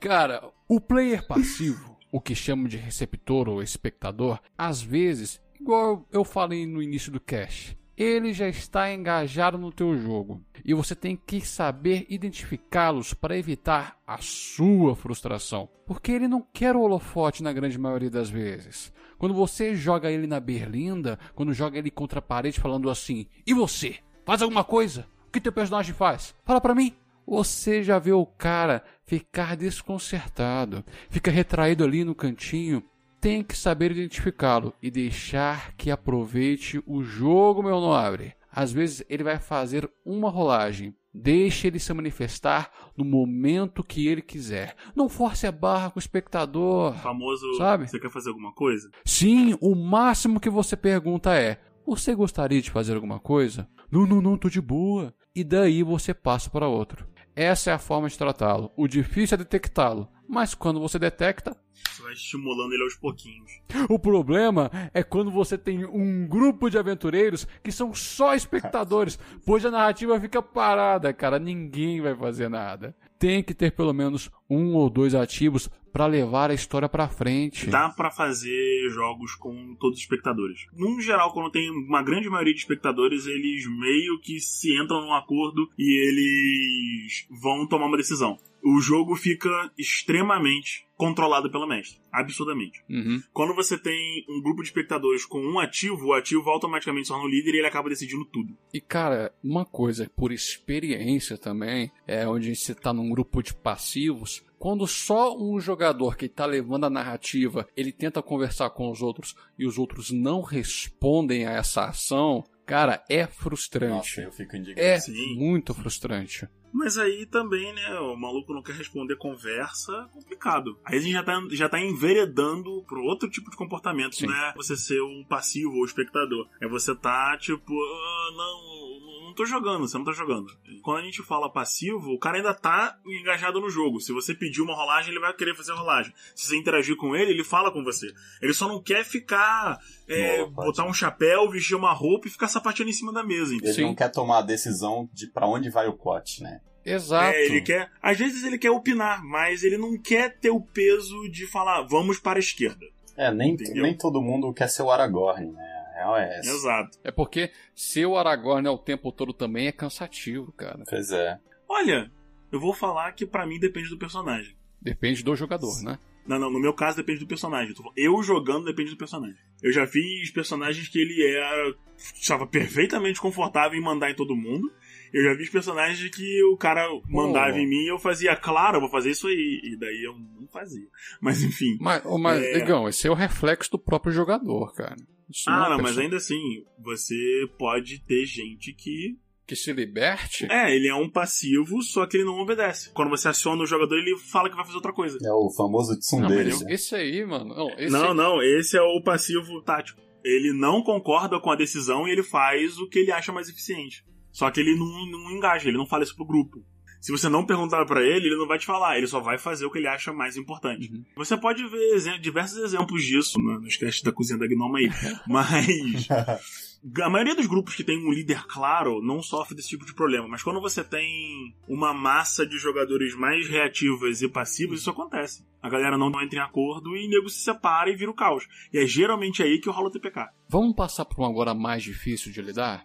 A: Cara, o player passivo, o que chamo de receptor ou espectador, às vezes, igual eu falei no início do cast, ele já está engajado no teu jogo e você tem que saber identificá-los para evitar a sua frustração, porque ele não quer o holofote na grande maioria das vezes. Quando você joga ele na berlinda, quando joga ele contra a parede falando assim: "E você? Faz alguma coisa? O que teu personagem faz? Fala para mim." Você já vê o cara ficar desconcertado, fica retraído ali no cantinho, tem que saber identificá-lo e deixar que aproveite o jogo, meu nobre. Às vezes ele vai fazer uma rolagem. Deixe ele se manifestar no momento que ele quiser. Não force a barra com o espectador. O
B: famoso,
A: sabe?
B: Você quer fazer alguma coisa?
A: Sim, o máximo que você pergunta é: Você gostaria de fazer alguma coisa? Não, não, não, tô de boa. E daí você passa para outro. Essa é a forma de tratá-lo. O difícil é detectá-lo, mas quando você detecta,
B: você vai estimulando ele aos pouquinhos.
A: O problema é quando você tem um grupo de aventureiros que são só espectadores, pois a narrativa fica parada, cara. Ninguém vai fazer nada. Tem que ter pelo menos um ou dois ativos para levar a história para frente.
B: Dá pra fazer jogos com todos os espectadores. Num geral, quando tem uma grande maioria de espectadores, eles meio que se entram num acordo e eles vão tomar uma decisão. O jogo fica extremamente controlado pelo mestre. Absurdamente.
A: Uhum.
B: Quando você tem um grupo de espectadores com um ativo, o ativo automaticamente se torna o líder e ele acaba decidindo tudo.
A: E cara, uma coisa por experiência também, é onde você tá num grupo de passivos, quando só um jogador que tá levando a narrativa, ele tenta conversar com os outros e os outros não respondem a essa ação, cara, é frustrante.
C: Nossa, eu fico indignado.
A: é
B: Sim.
A: muito frustrante.
B: Mas aí também, né, o maluco não quer responder conversa, complicado. Aí a gente já tá, já tá enveredando pro outro tipo de comportamento,
A: Sim.
B: não é você ser um passivo ou espectador. É você tá, tipo, ah, não, não tô jogando, você não tá jogando. Quando a gente fala passivo, o cara ainda tá engajado no jogo. Se você pedir uma rolagem, ele vai querer fazer a rolagem. Se você interagir com ele, ele fala com você. Ele só não quer ficar, é,
C: Boa,
B: botar um chapéu, vestir uma roupa e ficar sapateando em cima da mesa, entendeu?
C: Ele
A: Sim.
C: não quer tomar a decisão de pra onde vai o plot, né?
A: Exato.
B: É, ele quer. Às vezes ele quer opinar, mas ele não quer ter o peso de falar, vamos para a esquerda.
C: É, nem,
B: Entendeu?
C: nem todo mundo quer ser o Aragorn, né? É essa.
B: Exato.
A: É porque ser o Aragorn o tempo todo também é cansativo, cara.
C: Pois é.
B: Olha, eu vou falar que pra mim depende do personagem.
A: Depende do jogador, né?
B: Não, não, no meu caso depende do personagem. Eu jogando depende do personagem. Eu já fiz personagens que ele era. estava perfeitamente confortável em mandar em todo mundo. Eu já vi personagens que o cara mandava em mim e eu fazia, claro, eu vou fazer isso aí. E daí eu não fazia. Mas enfim.
A: Mas, mas
B: É.
A: Esse é o reflexo do próprio jogador, cara. Isso
B: Ah,
A: é uma
B: não, mas ainda assim, você pode ter gente que
A: que se liberte.
B: É, ele é um passivo, só que ele não obedece. Quando você aciona o jogador, ele fala que vai fazer outra coisa.
C: É o famoso
A: Não,
C: tsundere.
A: mas
C: né?
A: esse aí, mano. Não, esse
B: Não, não, esse é o passivo tático. Ele não concorda com a decisão e ele faz o que ele acha mais eficiente. Só que ele não, não engaja, ele não fala isso pro grupo. Se você não perguntar pra ele, ele não vai te falar, ele só vai fazer o que ele acha mais importante.
A: Uhum.
B: Você pode ver diversos exemplos disso né, nos castes da cozinha da Gnoma aí. Mas a maioria dos grupos que tem um líder claro não sofre desse tipo de problema. Mas quando você tem uma massa de jogadores mais reativas e passivos, isso acontece. A galera não entra em acordo e o nego se separa e vira o caos. E é geralmente aí que rola o TPK.
A: Vamos passar por um agora mais difícil de lidar?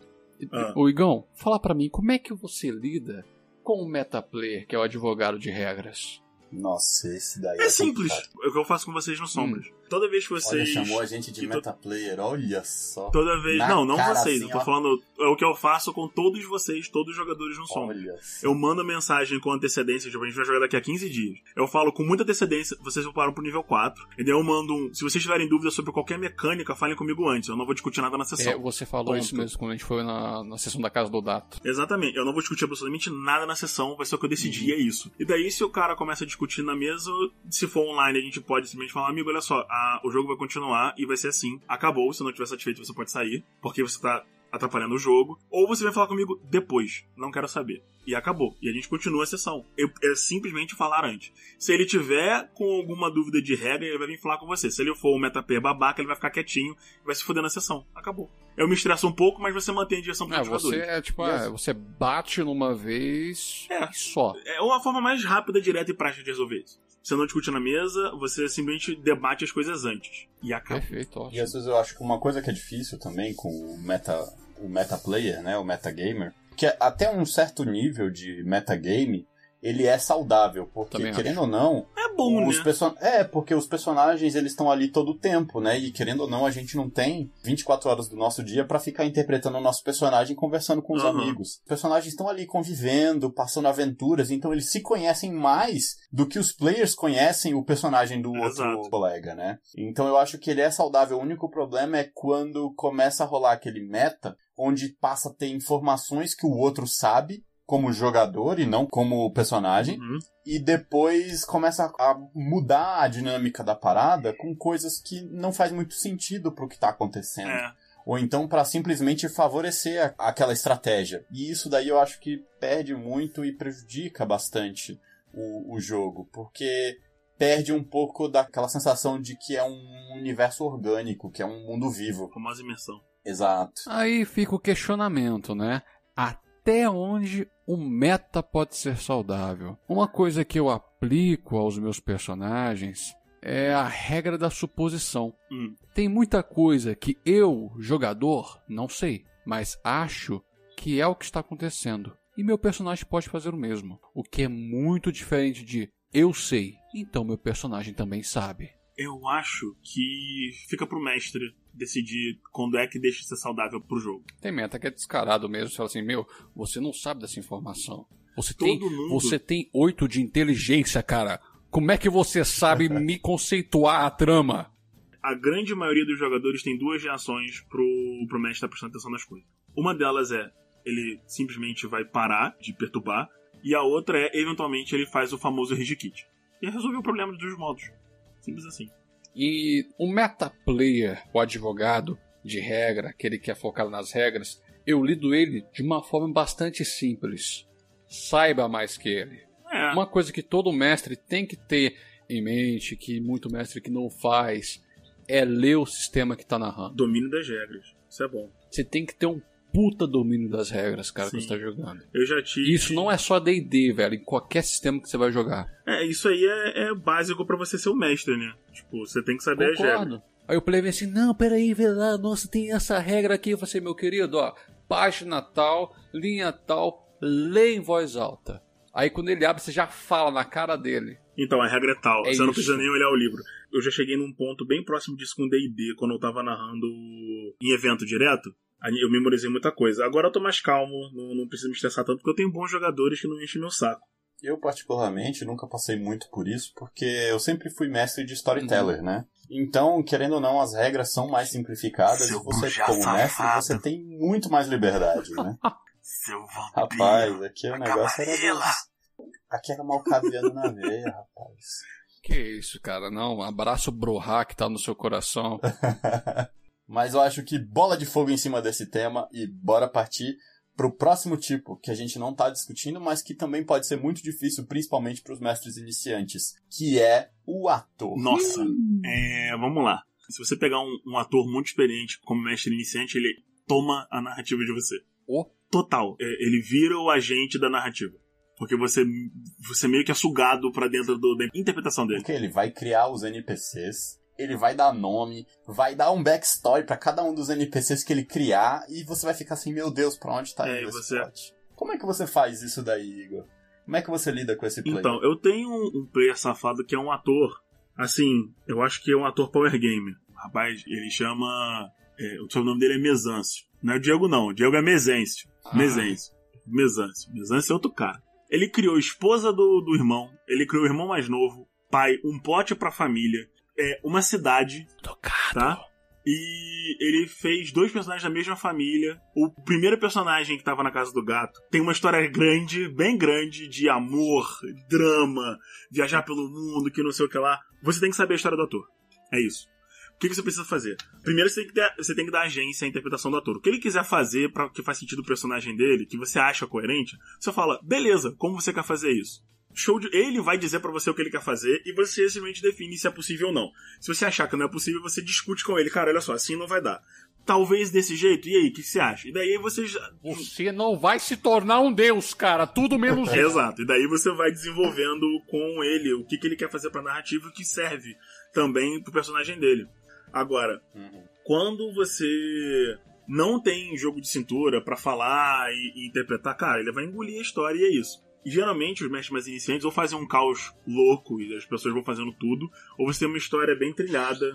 B: Ah.
A: Ô Igão, fala pra mim, como é que você lida com o metaplayer, que é o advogado de regras?
C: Nossa, esse daí
B: É simples.
C: complicado.
B: É o que eu faço com vocês no Sombras. Toda vez que
C: Olha,
B: vocês.
C: chamou a gente de
B: to-
C: metaplayer, olha só.
B: Toda vez.
C: Na
B: não, não vocês.
C: assim,
B: eu tô falando. É o que eu faço com todos vocês, todos os jogadores no Sombras.
C: Olha só.
B: Eu mando mensagem com antecedência, tipo, a gente vai jogar daqui a 15 dias. Eu falo com muita antecedência, vocês param pro nível 4. E daí eu mando um. Se vocês tiverem dúvidas sobre qualquer mecânica, falem comigo antes. Eu não vou discutir nada na sessão.
A: É, você falou
B: Ponto.
A: isso mesmo quando a gente foi na, na sessão da casa do Dato.
B: Exatamente. Eu não vou discutir absolutamente nada na sessão, vai ser o que eu decidi,
C: Uhum.
B: é isso. E daí, se o cara começa a discutir na mesa, se for online, a gente pode simplesmente falar, amigo, olha só, a- o jogo vai continuar e vai ser assim. Acabou, se não estiver satisfeito, você pode sair, porque você tá atrapalhando o jogo. Ou você vai falar comigo depois, não quero saber. E acabou. E a gente continua a sessão. Eu, é simplesmente falar antes. Se ele tiver com alguma dúvida de regra, ele vai vir falar com você. Se ele for um metapê babaca, ele vai ficar quietinho e vai se fuder na sessão. Acabou. Eu me estresso um pouco, mas você mantém a direção pros
A: É, você é tipo, ah, você bate numa vez
B: É.
A: só.
B: É uma forma mais rápida, direta e prática de resolver isso. Você não discute na mesa, você simplesmente debate as coisas antes. E acaba.
A: Perfeito,
C: E
A: ótimo.
C: às vezes eu acho que uma coisa que é difícil também com o meta, o meta player, né, o metagamer, que é até um certo nível de metagame, ele é saudável, porque
A: Também
C: querendo ou não,
B: É bom,
C: os
B: né?
C: person... é, porque os personagens eles estão ali todo o tempo, né? E querendo ou não, a gente não tem 24 horas do nosso dia pra ficar interpretando o nosso personagem e conversando com os
B: Aham.
C: amigos. Os personagens estão ali convivendo, passando aventuras, então eles se conhecem mais do que os players conhecem o personagem do outro
B: Exato.
C: colega, né? Então eu acho que ele é saudável. O único problema é quando começa a rolar aquele meta onde passa a ter informações que o outro sabe como jogador e não como personagem
B: Uhum.
C: e depois começa a mudar a dinâmica da parada com coisas que não faz muito sentido pro que tá acontecendo.
B: É.
C: Ou então pra simplesmente favorecer a- aquela estratégia. E isso daí eu acho que perde muito e prejudica bastante o, o jogo, porque perde um pouco daquela sensação de que é um universo orgânico, que é um mundo vivo.
B: Famosa imersão.
C: Exato.
A: Aí fica o questionamento, né? até onde o meta pode ser saudável. Uma coisa que eu aplico aos meus personagens é a regra da suposição.
B: Hum.
A: Tem muita coisa que eu, jogador, não sei, mas acho que é o que está acontecendo. E meu personagem pode fazer o mesmo. O que é muito diferente de eu sei, então meu personagem também sabe.
B: Eu acho que fica pro mestre decidir quando é que deixa de ser saudável pro jogo.
A: Tem meta que é descarado mesmo. Você fala assim, meu, você não sabe dessa informação. Você
B: Todo
A: tem,
B: mundo-
A: você tem oito de inteligência, cara. Como é que você sabe me conceituar a trama?
B: A grande maioria dos jogadores tem duas reações pro, pro mestre estar prestando atenção nas coisas. Uma delas é ele simplesmente vai parar de perturbar, e a outra é, eventualmente, ele faz o famoso rage kit. E resolveu o problema dos modos. Simples assim.
A: E o meta player, o advogado de regra, aquele que é focado nas regras, eu lido ele de uma forma bastante simples. Saiba mais que ele.
B: É,
A: Uma coisa que todo mestre tem que ter em mente, que muito mestre que não faz, é ler o sistema que está narrando.
B: domínio das regras. Isso é bom.
A: Você tem que ter um puta domínio das regras, cara, que
B: Sim.
A: você tá jogando.
B: Eu já tive.
A: Isso não é só D&D, velho, em qualquer sistema que você vai jogar.
B: É, isso aí é, é básico pra você ser o mestre, né? Tipo, você tem que saber as regras.
A: Concordo. Aí o player vem assim, não, peraí, vê lá, nossa, tem essa regra aqui. Eu falei assim, meu querido, ó, página tal, linha tal, lê em voz alta. Aí quando ele abre, você já fala na cara dele.
B: Então, a regra é tal.
A: É
B: você não
A: isso.
B: precisa nem olhar o livro. Eu já cheguei num ponto bem próximo disso com D&D, quando eu tava narrando em evento direto. Eu memorizei muita coisa. Agora eu tô mais calmo, não, não preciso me estressar tanto, porque eu tenho bons jogadores que não enchem meu saco.
C: Eu, particularmente, nunca passei muito por isso, porque eu sempre fui mestre de storyteller, né? Então, querendo ou não, as regras são mais simplificadas
B: Seu
C: e você, como mestre,
B: safado.
C: você tem muito mais liberdade, né?
B: Seu vampiro.
C: Rapaz, aqui o negócio era...
B: Camarela.
C: Aqui era malcaviano na veia, rapaz.
A: Que isso, cara, não, abraço o Broha que tá no seu coração.
C: Mas eu acho que bola de fogo em cima desse tema e bora partir pro próximo tipo, que a gente não tá discutindo, mas que também pode ser muito difícil, principalmente pros mestres iniciantes, que é o ator.
B: Nossa, é, vamos lá. Se você pegar um, um ator muito experiente como mestre iniciante, ele toma a narrativa de você.
A: Oh.
B: Total. É, ele vira o agente da narrativa. Porque você, você meio que é sugado pra dentro do- da interpretação dele.
C: Porque ele vai criar os NPCs, ele vai dar nome, vai dar um backstory pra cada um dos NPCs que ele criar, e você vai ficar assim, meu Deus, pra onde tá
B: É,
C: indo
B: você-
C: plot? Como é que você faz isso daí, Igor? Como é que você lida com esse play?
B: Então, eu tenho um, player safado que é um ator. Assim, eu acho que é um ator power gamer. Rapaz, ele chama. é, o sobrenome dele é Mesâncio. Não é o Diego, não. O Diego é Mesêncio. Mesêncio. Mesâncio. Mesâncio é outro cara. Ele criou a esposa do, do irmão. Ele criou o irmão mais novo. Pai, um pote pra família. É, uma cidade,
A: Tocado.
B: tá? E ele fez dois personagens da mesma família. O primeiro personagem que tava na casa do gato tem uma história grande, bem grande, de amor, drama, viajar pelo mundo, que não sei o que lá. Você tem que saber a história do ator. É isso. O que que você precisa fazer? Primeiro você tem que, ter- você tem que dar agência à interpretação do ator. O que ele quiser fazer para que faz sentido o personagem dele, que você acha coerente, você fala, beleza, como você quer fazer isso? Show de... Ele vai dizer pra você o que ele quer fazer e você simplesmente define se é possível ou não. Se você achar que não é possível, você discute com ele. Cara, olha só, assim não vai dar. Talvez desse jeito. E aí, o que você acha? E daí você já.
A: Você não vai se tornar um deus, cara, tudo menos isso.
B: Exato. E daí você vai desenvolvendo com ele o que, que ele quer fazer pra narrativa e o que serve também pro personagem dele. Agora,
C: Uhum.
B: quando você não tem jogo de cintura pra falar e, e interpretar, cara, ele vai engolir a história e é isso. E geralmente os mestres mais iniciantes ou fazem um caos louco e as pessoas vão fazendo tudo, ou você tem uma história bem trilhada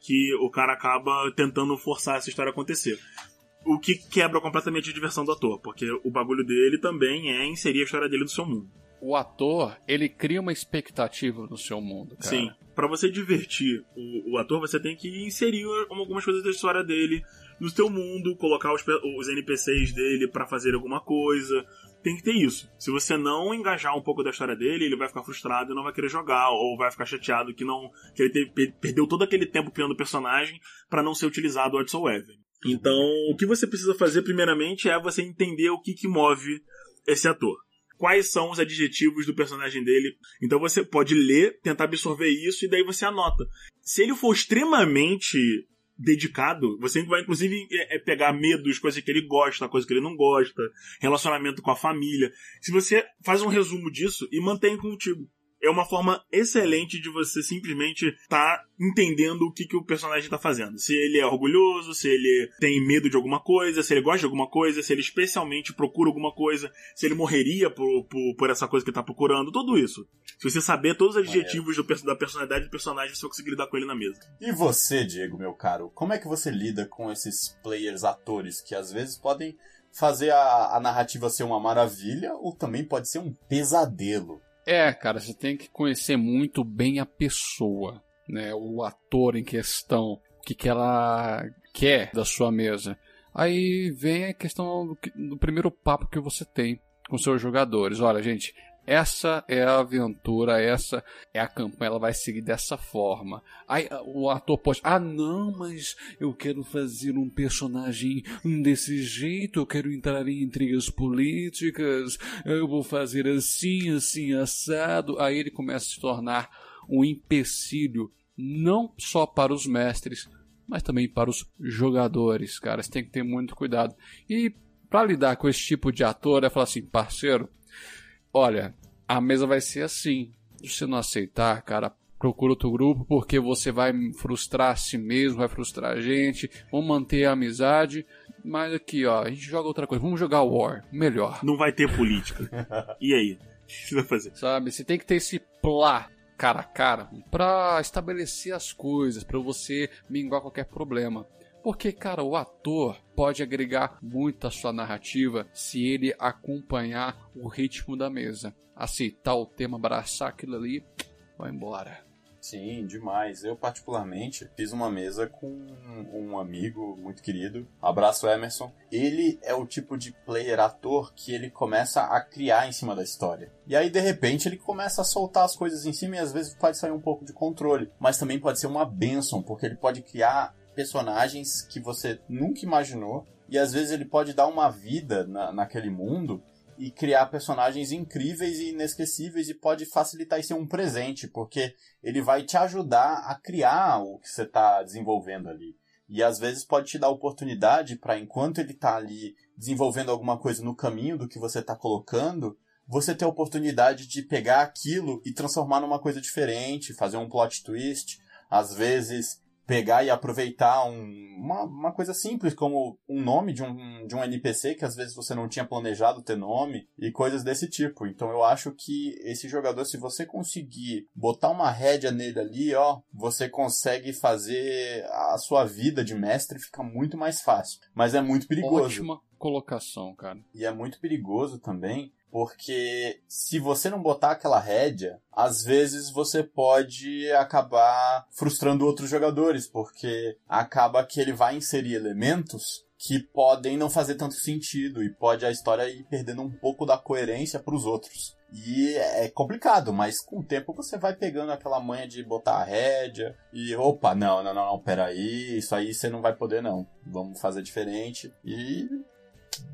B: que o cara acaba tentando forçar essa história a acontecer. O que quebra completamente a diversão do ator, porque o bagulho dele também é inserir a história dele no seu mundo.
A: O ator, ele cria uma expectativa no seu mundo, cara.
B: Sim. Pra você divertir o, o ator, você tem que inserir algumas coisas da história dele no seu mundo, colocar os, os NPCs dele pra fazer alguma coisa. Tem que ter isso. Se você não engajar um pouco da história dele, ele vai ficar frustrado e não vai querer jogar, ou vai ficar chateado que não que ele te- pe- perdeu todo aquele tempo criando o personagem pra não ser utilizado whatsoever. Então, o que você precisa fazer primeiramente é você entender o que, que move esse ator quais são os adjetivos do personagem dele. Então você pode ler, tentar absorver isso e daí você anota. Se ele for extremamente dedicado, você vai inclusive é, é pegar medos, coisas que ele gosta, coisas que ele não gosta, relacionamento com a família. Se você faz um resumo disso e mantém contigo é uma forma excelente de você simplesmente estar tá entendendo o que, que o personagem está fazendo. Se ele é orgulhoso, se ele tem medo de alguma coisa, se ele gosta de alguma coisa, se ele especialmente procura alguma coisa, se ele morreria por, por, por essa coisa que está procurando, tudo isso. Se você saber todos os adjetivos do, da personalidade do personagem, você vai conseguir lidar com ele na mesa.
C: E você, Diego, meu caro, como é que você lida com esses players atores que às vezes podem fazer a, a narrativa ser uma maravilha ou também pode ser um pesadelo?
A: É, cara, você tem que conhecer muito bem a pessoa, né? O ator em questão, o que, que ela quer da sua mesa. Aí vem a questão do, do primeiro papo que você tem com seus jogadores. Olha, gente, essa é a aventura, essa é a campanha, ela vai seguir dessa forma. Aí o ator pode, ah não, mas eu quero fazer um personagem desse jeito, eu quero entrar em intrigas políticas, eu vou fazer assim, assim, assado. Aí ele começa a se tornar um empecilho, não só para os mestres, mas também para os jogadores, cara. Você tem que ter muito cuidado. E para lidar com esse tipo de ator, é falar assim, parceiro, olha, a mesa vai ser assim. Se você não aceitar, cara, procura outro grupo, porque você vai frustrar a si mesmo, vai frustrar a gente. Vamos manter a amizade. Mas aqui, ó, a gente joga outra coisa. Vamos jogar War, melhor.
B: Não vai ter política. e aí? O que você vai fazer?
A: Sabe, você tem que ter esse plá cara a cara para estabelecer as coisas, para você minguar qualquer problema. Porque, cara, o ator pode agregar muito à sua narrativa se ele acompanhar o ritmo da mesa. Aceitar o tema, abraçar aquilo ali, vai embora.
C: Sim, demais. Eu, particularmente, fiz uma mesa com um amigo muito querido. Abraço, Emerson. Ele é o tipo de player ator que ele começa a criar em cima da história. E aí, de repente, ele começa a soltar as coisas em cima e às vezes pode sair um pouco de controle. Mas também pode ser uma benção, porque ele pode criar personagens que você nunca imaginou. E às vezes ele pode dar uma vida na, naquele mundo e criar personagens incríveis e inesquecíveis e pode facilitar e ser um presente, porque ele vai te ajudar a criar o que você está desenvolvendo ali. E às vezes pode te dar oportunidade para, enquanto ele está ali desenvolvendo alguma coisa no caminho do que você está colocando, você ter a oportunidade de pegar aquilo e transformar numa coisa diferente, fazer um plot twist, às vezes pegar e aproveitar um, uma, uma coisa simples, como um nome de um, de um NPC que às vezes você não tinha planejado ter nome e coisas desse tipo. Então eu acho que esse jogador, se você conseguir botar uma rédea nele ali, ó, você consegue fazer a sua vida de mestre fica muito mais fácil. Mas é muito perigoso.
A: Ótima colocação, cara.
C: E é muito perigoso também porque se você não botar aquela rédea, às vezes você pode acabar frustrando outros jogadores, porque acaba que ele vai inserir elementos que podem não fazer tanto sentido e pode a história ir perdendo um pouco da coerência para os outros. E é complicado, mas com o tempo você vai pegando aquela manha de botar a rédea e opa, não, não, não, não, peraí, isso aí você não vai poder não. Vamos fazer diferente e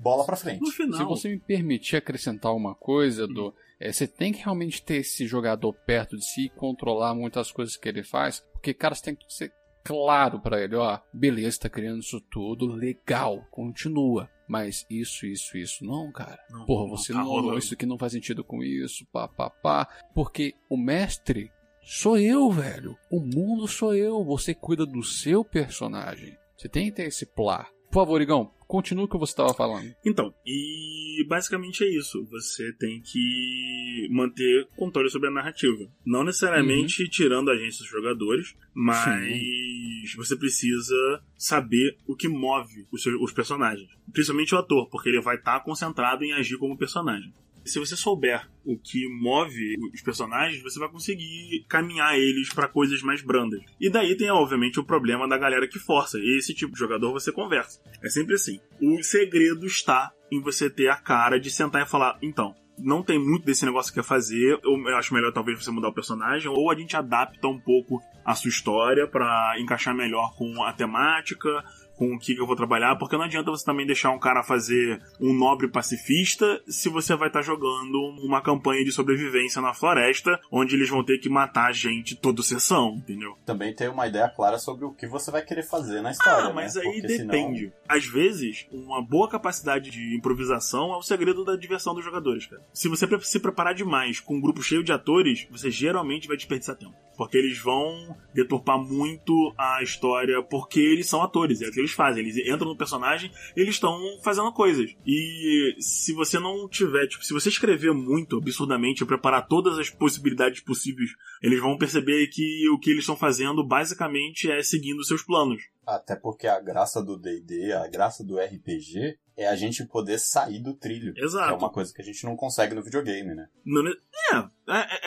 C: bola pra frente.
B: No final.
A: Se você me permitir acrescentar uma coisa, do é, você tem que realmente ter esse jogador perto de si e controlar muitas coisas que ele faz, porque, cara, você tem que ser claro para ele, ó, beleza, tá criando isso tudo, legal, continua. Mas isso, isso, isso, não, cara. Não, Porra, você tá não, não isso aqui não faz sentido com isso, pá, pá, pá. Porque o mestre sou eu, velho. O mundo sou eu. Você cuida do seu personagem. Você tem que ter esse plá. Por favor, Igão, continua o que você estava falando.
B: Então, e basicamente é isso. Você tem que manter controle sobre a narrativa. Não necessariamente uhum. tirando a agência dos jogadores, mas Sim. você precisa saber o que move os, seus, os personagens. Principalmente o ator, porque ele vai estar tá concentrado em agir como personagem se você souber o que move os personagens, você vai conseguir caminhar eles para coisas mais brandas. E daí tem, obviamente, o problema da galera que força. Esse tipo de jogador você conversa. É sempre assim. O segredo está em você ter a cara de sentar e falar: então, não tem muito desse negócio que quer fazer. Eu acho melhor talvez você mudar o personagem, ou a gente adapta um pouco a sua história para encaixar melhor com a temática, com o que eu vou trabalhar, porque não adianta você também deixar um cara fazer um nobre pacifista se você vai estar tá jogando uma campanha de sobrevivência na floresta, onde eles vão ter que matar gente toda sessão, entendeu?
C: Também ter uma ideia clara sobre o que você vai querer fazer na história.
B: Ah, mas
C: né?
B: aí
C: Porque
B: depende.
C: senão-
B: Às vezes, uma boa capacidade de improvisação é o segredo da diversão dos jogadores, cara. Se você se preparar demais com um grupo cheio de atores, você geralmente vai desperdiçar tempo. Porque eles vão deturpar muito a história, porque eles são atores, é o que eles fazem. Eles entram no personagem eles estão fazendo coisas. E se você não tiver, tipo, se você escrever muito absurdamente e preparar todas as possibilidades possíveis, eles vão perceber que o que eles estão fazendo basicamente é seguindo seus planos.
C: Até porque a graça do D&D, a graça do RPG é a gente poder sair do trilho.
B: Exato.
C: É uma coisa que a gente não consegue no videogame, né?
B: Não ne- é,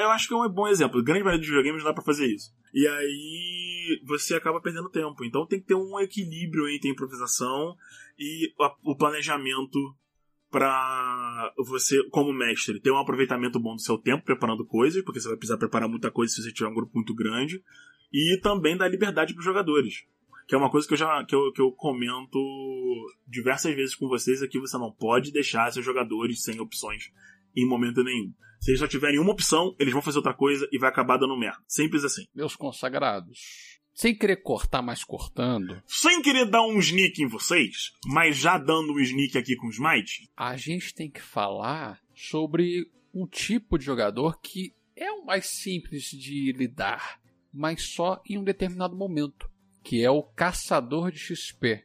B: é, eu acho que é um bom exemplo. Grande maioria dos videogames dá pra fazer isso. E aí você acaba perdendo tempo. Então tem que ter um equilíbrio entre a improvisação e a- o planejamento pra você, como mestre, ter um aproveitamento bom do seu tempo preparando coisas, porque você vai precisar preparar muita coisa se você tiver um grupo muito grande, e também dar liberdade pros jogadores. Que é uma coisa que eu já que eu, que eu comento diversas vezes com vocês aqui, você não pode deixar seus jogadores sem opções em momento nenhum. Se eles só tiverem uma opção, eles vão fazer outra coisa e vai acabar dando merda. Simples assim.
A: Meus consagrados. Sem querer cortar, mas cortando,
B: Sem querer dar um sneak em vocês, mas já dando um sneak aqui com o Smite,
A: a gente tem que falar sobre um tipo de jogador que é o mais simples de lidar, mas só em um determinado momento, que é o caçador de XP,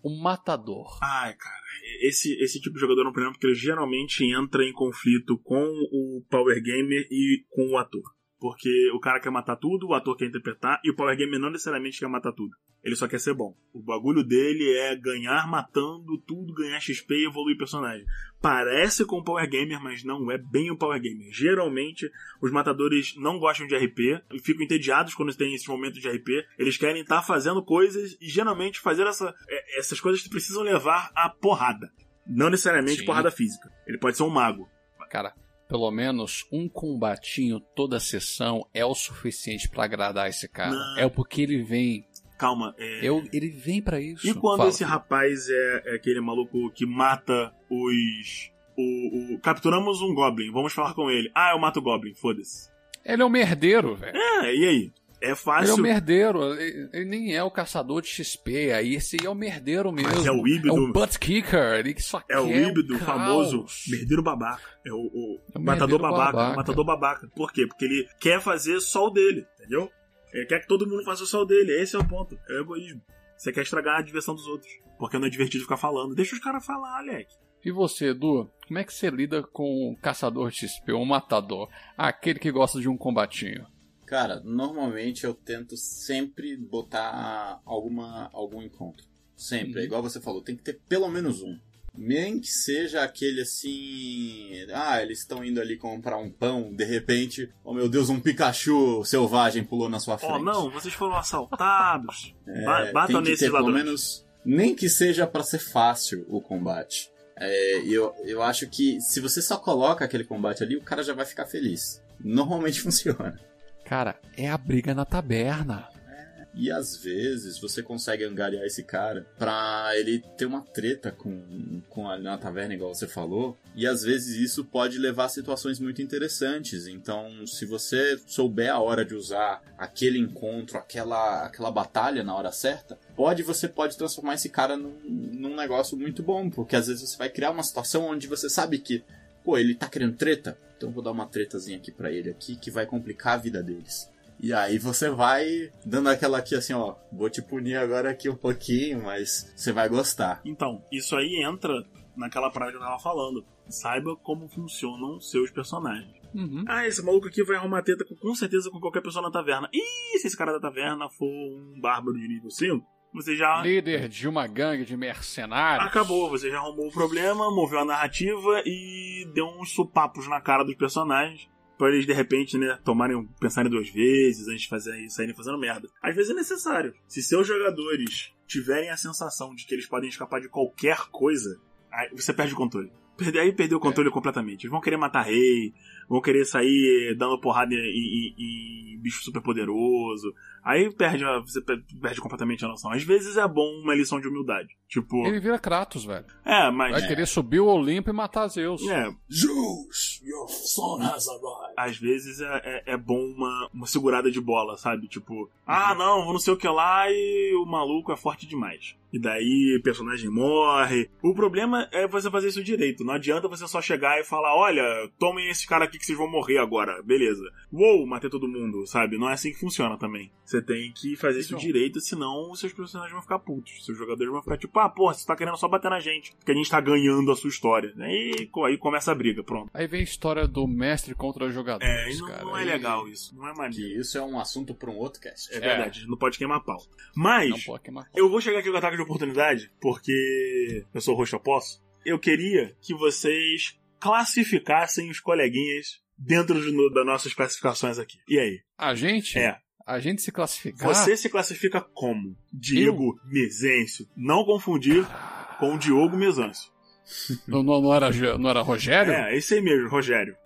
A: o matador.
B: Ai, cara, esse, esse tipo de jogador é um problema porque ele geralmente entra em conflito com o Power Gamer e com o ator. Porque o cara quer matar tudo, o ator quer interpretar, e o Power Gamer não necessariamente quer matar tudo. Ele só quer ser bom. O bagulho dele é ganhar matando tudo, ganhar XP e evoluir personagem. Parece com o Power Gamer, mas não é bem o Power Gamer. Geralmente, os matadores não gostam de RP e ficam entediados quando tem esses momentos de RP. Eles querem estar fazendo coisas e geralmente fazer essa, é, essas coisas que precisam levar a porrada. Não necessariamente
A: Sim.
B: porrada física. Ele pode ser um mago.
A: Cara, pelo menos um combatinho toda sessão é o suficiente pra agradar esse cara.
B: Não.
A: É porque ele vem.
B: Calma, é.
A: Eu, ele vem pra isso.
B: E quando
A: Fala,
B: esse
A: filho.
B: rapaz é, é aquele maluco que mata os. O, o- capturamos um Goblin, vamos falar com ele. Ah, eu mato o Goblin, foda-se.
A: Ele é um merdeiro, velho.
B: É, e aí? É
A: Ele é
B: fácil.
A: um merdeiro, ele, ele nem é o caçador de XP, aí esse aí é o merdeiro mesmo.
B: Mas é o híbrido.
A: É o butt kicker, ele que só
B: É o híbrido
A: caos.
B: famoso merdeiro babaca. É o, o
A: É o
B: matador babaca,
A: babaca.
B: Matador babaca. Por quê? Porque ele quer fazer só o dele, entendeu? Ele quer que todo mundo faça só o dele. Esse é o ponto. É o egoísmo. Você quer estragar a diversão dos outros. Porque não é divertido ficar falando. Deixa os caras falar, Alec.
A: E você, Edu, como é que você lida com o caçador de XP, o matador? Aquele que gosta de um combatinho.
C: Cara, normalmente eu tento sempre botar alguma, algum encontro. Sempre.
A: Uhum.
C: É igual você falou, tem que ter pelo menos um. Nem que seja aquele assim. Ah, eles estão indo ali comprar um pão, de repente, oh meu Deus, um Pikachu selvagem pulou na sua frente.
B: Oh, não, vocês foram assaltados.
C: É,
B: Ba- batam nesses
C: ter pelo menos. Nem que seja pra ser fácil o combate. É, eu, eu acho que se você só coloca aquele combate ali, o cara já vai ficar feliz. Normalmente funciona.
A: Cara, é a briga na taberna.
C: E às vezes você consegue angariar esse cara pra ele ter uma treta com, com a, na taverna, igual você falou. E às vezes isso pode levar a situações muito interessantes. Então, se você souber a hora de usar aquele encontro, aquela, aquela batalha na hora certa, pode você pode transformar esse cara num, num negócio muito bom. Porque às vezes você vai criar uma situação onde você sabe que, pô, ele tá querendo treta. Então eu vou dar uma tretazinha aqui pra ele aqui que vai complicar a vida deles. E aí você vai dando aquela aqui assim, ó, vou te punir agora aqui um pouquinho, mas você vai gostar.
B: Então, isso aí entra naquela parada que eu tava falando. Saiba como funcionam seus personagens.
A: Uhum.
B: Ah, esse maluco aqui vai arrumar treta com, com certeza com qualquer pessoa na taverna. E se esse cara da taverna for um bárbaro de nível 5, você já
A: Líder de uma gangue de mercenários.
B: acabou. Você já arrumou o problema, moveu a narrativa e deu uns supapos na cara dos personagens. Pra eles, de repente, né, tomarem, pensarem duas vezes antes de fazer, saírem fazendo merda. Às vezes é necessário. Se seus jogadores tiverem a sensação de que eles podem escapar de qualquer coisa, aí você perde o controle. Perde- Aí perdeu o controle completamente. Eles vão querer matar rei, vão querer sair dando porrada em, em- em bicho super poderoso. Aí perde, a- você pe- perde completamente a noção. Às vezes é bom uma lição de humildade. Tipo,
A: Ele vira Kratos, velho.
B: é, mas.
A: Vai querer subir o Olimpo e matar Zeus.
B: É,
D: Zeus, your son has arrived.
B: Às vezes é, é, é bom uma, uma segurada de bola, sabe? Tipo, ah, não, vou não sei o que lá e o maluco é forte demais. E daí o personagem morre. O problema é você fazer isso direito. Não adianta você só chegar e falar: olha, tomem esse cara aqui que vocês vão morrer agora. Beleza. Uou, matei todo mundo, sabe? Não é assim que funciona também. Você tem que fazer isso
A: Não.
B: direito, senão os seus personagens vão ficar putos. Seus jogadores vão ficar tipo, ah, porra, você tá querendo só bater na gente. Porque a gente tá ganhando a sua história. Aí, aí começa a briga, pronto.
A: Aí vem a história do mestre contra os
B: É,
A: jogadores,
B: e não,
A: cara.
B: não é legal isso. Não é maneiro.
C: Que isso é um assunto para um outro cast.
B: É verdade, não pode queimar pau. Mas,
A: Não pode queimar.
B: eu vou chegar aqui com ataque de oportunidade, porque eu sou roxo, eu posso. Eu queria que vocês classificassem os coleguinhas dentro de, no- das nossas classificações aqui. E aí?
A: A gente?
B: É.
A: A gente se classificar.
B: Você se classifica como? Diego Mezencio. Não confundir com o Diogo Mezencio.
A: Não, não, não era, não era Rogério?
B: É, esse aí mesmo, Rogério.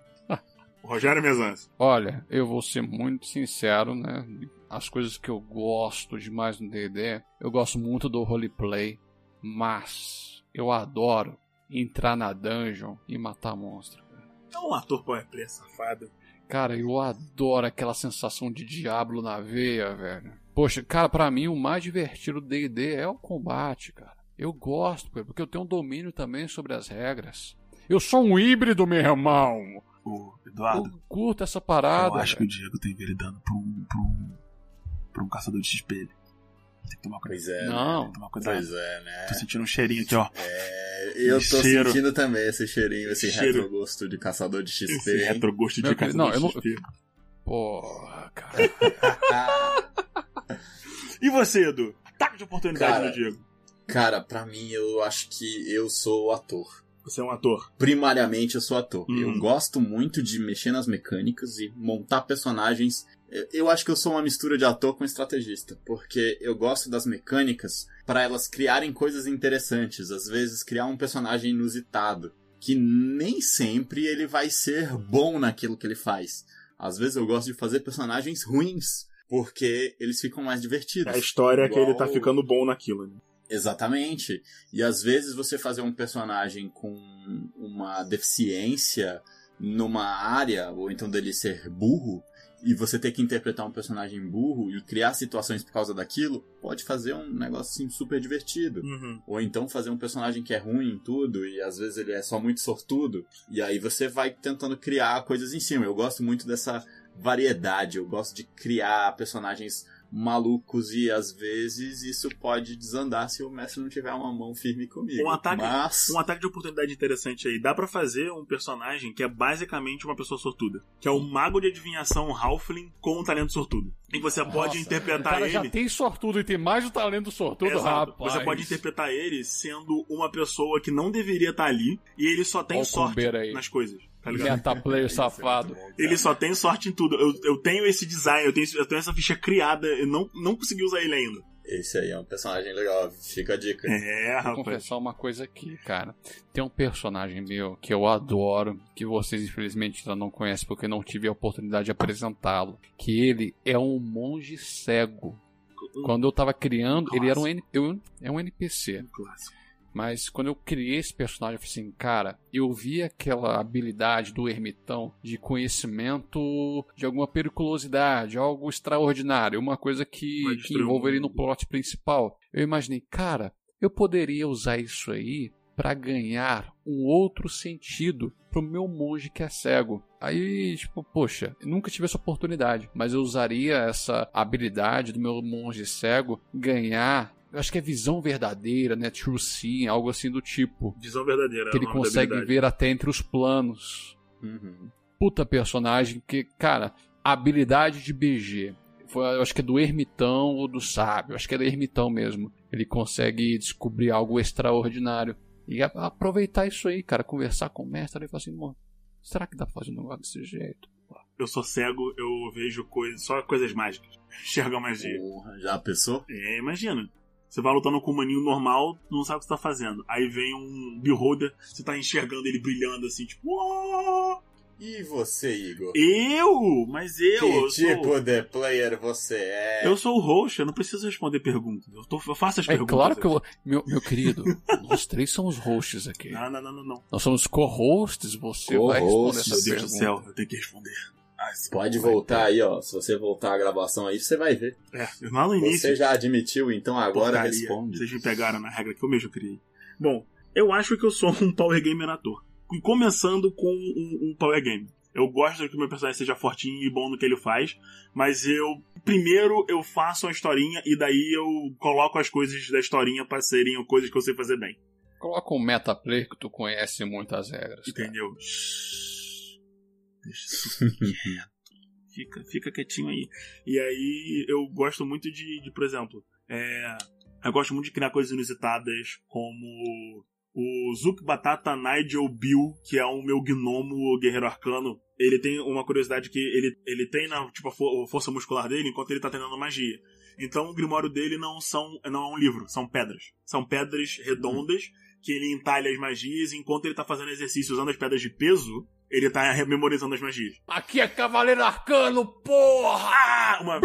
B: Rogério Mezencio.
A: Olha, eu vou ser muito sincero, né? As coisas que eu gosto demais no D&D, eu gosto muito do roleplay, mas eu adoro entrar na dungeon e matar monstro. cara.
B: É um ator power play safado.
A: Cara, eu adoro aquela sensação de diabo na veia, velho. Poxa, cara, pra mim o mais divertido do D&D é o combate, cara. Eu gosto, porque eu tenho um domínio também sobre as regras. Eu sou um híbrido, meu irmão.
B: O
A: Eu
B: Eduardo,
A: curto essa parada.
B: eu acho que o. Diego tá enveredando pra um, pra um, pra um caçador de XP. Tem que tomar cuidado.
C: Pois é.
A: Não.
B: Tem que tomar cuidado.
C: Pois é, né?
B: Tô sentindo um cheirinho aqui, ó.
C: É, eu tô
B: Cheiro.
C: sentindo também esse cheirinho, esse retrogosto de caçador de XP.
B: Esse retrogosto de
A: Meu
B: caçador
A: não,
B: de
A: eu
B: XP.
A: Porra, cara.
B: E você, Edu? Ataque de oportunidade
C: Cara.
B: no Diego.
C: Cara, pra mim, eu acho que eu sou ator.
B: Você é um ator.
C: Primariamente, eu sou ator.
B: Hum.
C: Eu gosto muito de mexer nas mecânicas e montar personagens. Eu- acho que eu sou uma mistura de ator com estrategista, porque eu gosto das mecânicas para elas criarem coisas interessantes, às vezes criar um personagem inusitado, que nem sempre ele vai ser bom naquilo que ele faz. Às vezes eu gosto de fazer personagens ruins, porque eles ficam mais divertidos.
B: A história é que ele tá ficando bom naquilo, né?
C: Exatamente. E às vezes você fazer um personagem com uma deficiência numa área, ou então dele ser burro, e você ter que interpretar um personagem burro e criar situações por causa daquilo, pode fazer um negócio assim super divertido.
B: Uhum.
C: Ou então fazer um personagem que é ruim em tudo e às vezes ele é só muito sortudo. E aí você vai tentando criar coisas em cima. Eu gosto muito dessa variedade. Eu gosto de criar personagens malucos e às vezes isso pode desandar se o mestre não tiver uma mão firme comigo.
B: Um ataque-
C: Mas
B: Um ataque de oportunidade interessante aí. Dá pra fazer um personagem que é basicamente uma pessoa sortuda. Que é o mago de adivinhação Halfling com um talento sortudo. E você pode
A: Nossa,
B: interpretar
A: o cara
B: ele.
A: já tem sortudo e tem mais o talento sortudo,
B: Exato.
A: rapaz.
B: Você pode interpretar ele sendo uma pessoa que não deveria estar ali e ele só tem
A: Ó o
B: sorte nas coisas. Tá ligado?
A: Metaplayer
C: Isso é
A: safado.
B: Ele só tem sorte em tudo. Eu, eu tenho esse design, eu tenho, eu tenho essa ficha criada, eu não, não consegui usar ele ainda.
C: Esse aí é um personagem legal, fica a dica.
B: É,
A: Vou
B: rapaz.
A: confessar uma coisa aqui, cara. Tem um personagem meu que eu adoro, que vocês infelizmente ainda não conhecem porque não tive a oportunidade de apresentá-lo. Que ele é um monge cego. Quando eu tava criando, ele era um, eu- é um NPC.
B: Clássico.
A: Mas quando eu criei esse personagem, eu falei assim, cara, eu vi aquela habilidade do ermitão de conhecimento de alguma periculosidade, algo extraordinário, uma coisa que,
B: Vai
A: que envolve ele no plot principal. Eu imaginei, cara, eu poderia usar isso aí pra ganhar um outro sentido pro meu monge que é cego. Aí, tipo, poxa, nunca tive essa oportunidade, mas eu usaria essa habilidade do meu monge cego ganhar, eu acho que é visão verdadeira, né, true seeing, algo assim do tipo,
B: Visão verdadeira.
A: que
B: é o
A: ele consegue ver até entre os planos.
C: Uhum.
A: Puta personagem que, cara, habilidade de BG. Foi, eu acho que é do ermitão ou do sábio, acho que é do ermitão mesmo. Ele consegue descobrir algo extraordinário. E aproveitar isso aí, cara, conversar com o mestre e falar assim, mano, será que dá pra fazer um negócio desse jeito?
B: Eu sou cego, eu vejo coisas, só coisas mágicas. Enxerga magia.
C: Porra, já pensou?
B: É, imagina. Você vai lutando com um maninho normal, não sabe o que você tá fazendo. Aí vem um beholder, você tá enxergando ele brilhando assim, tipo.
C: E você, Igor?
B: Eu? Mas eu.
C: que
B: eu
C: tipo
B: sou...
C: de player você é?
B: Eu sou o host, eu não preciso responder perguntas. Eu, tô, eu faço as
A: É
B: perguntas.
A: claro que eu. Meu, meu querido, nós três somos hosts aqui.
B: Não, não, não, não, não.
A: Nós somos co-hosts, você vai responder essa
B: Meu Deus do céu, eu tenho que responder. Ah,
C: Pode voltar aí, ó. Se você voltar a gravação aí, você vai ver.
B: É, lá no início.
C: Você já admitiu, então agora
B: porcaria.
C: responde.
B: Vocês me pegaram na regra que eu mesmo criei. Bom, eu acho que eu sou um Power Gamer ator. Começando com um, um Power Game. Eu gosto que o meu personagem seja fortinho e bom no que ele faz, mas eu primeiro eu faço uma historinha e daí eu coloco as coisas da historinha pra serem coisas que eu sei fazer bem.
A: Coloca um metaplayer que tu conhece muitas regras. cara.
B: Entendeu? Shhh. Deixa isso quieto. Fica, fica quietinho aí. E aí eu gosto muito de, de, por exemplo, é, eu gosto muito de criar coisas inusitadas, como o Zuc Batata Nigel Bill, que é o meu gnomo guerreiro arcano. Ele tem uma curiosidade que ele, ele tem na tipo, a fo- a força muscular dele enquanto ele tá treinando magia. Então o grimório dele não são não é um livro, são pedras. São pedras redondas que ele entalha as magias enquanto ele tá fazendo exercício usando as pedras de peso, ele tá memorizando as magias.
A: Aqui é Cavaleiro Arcano, porra!
B: Ah, uma...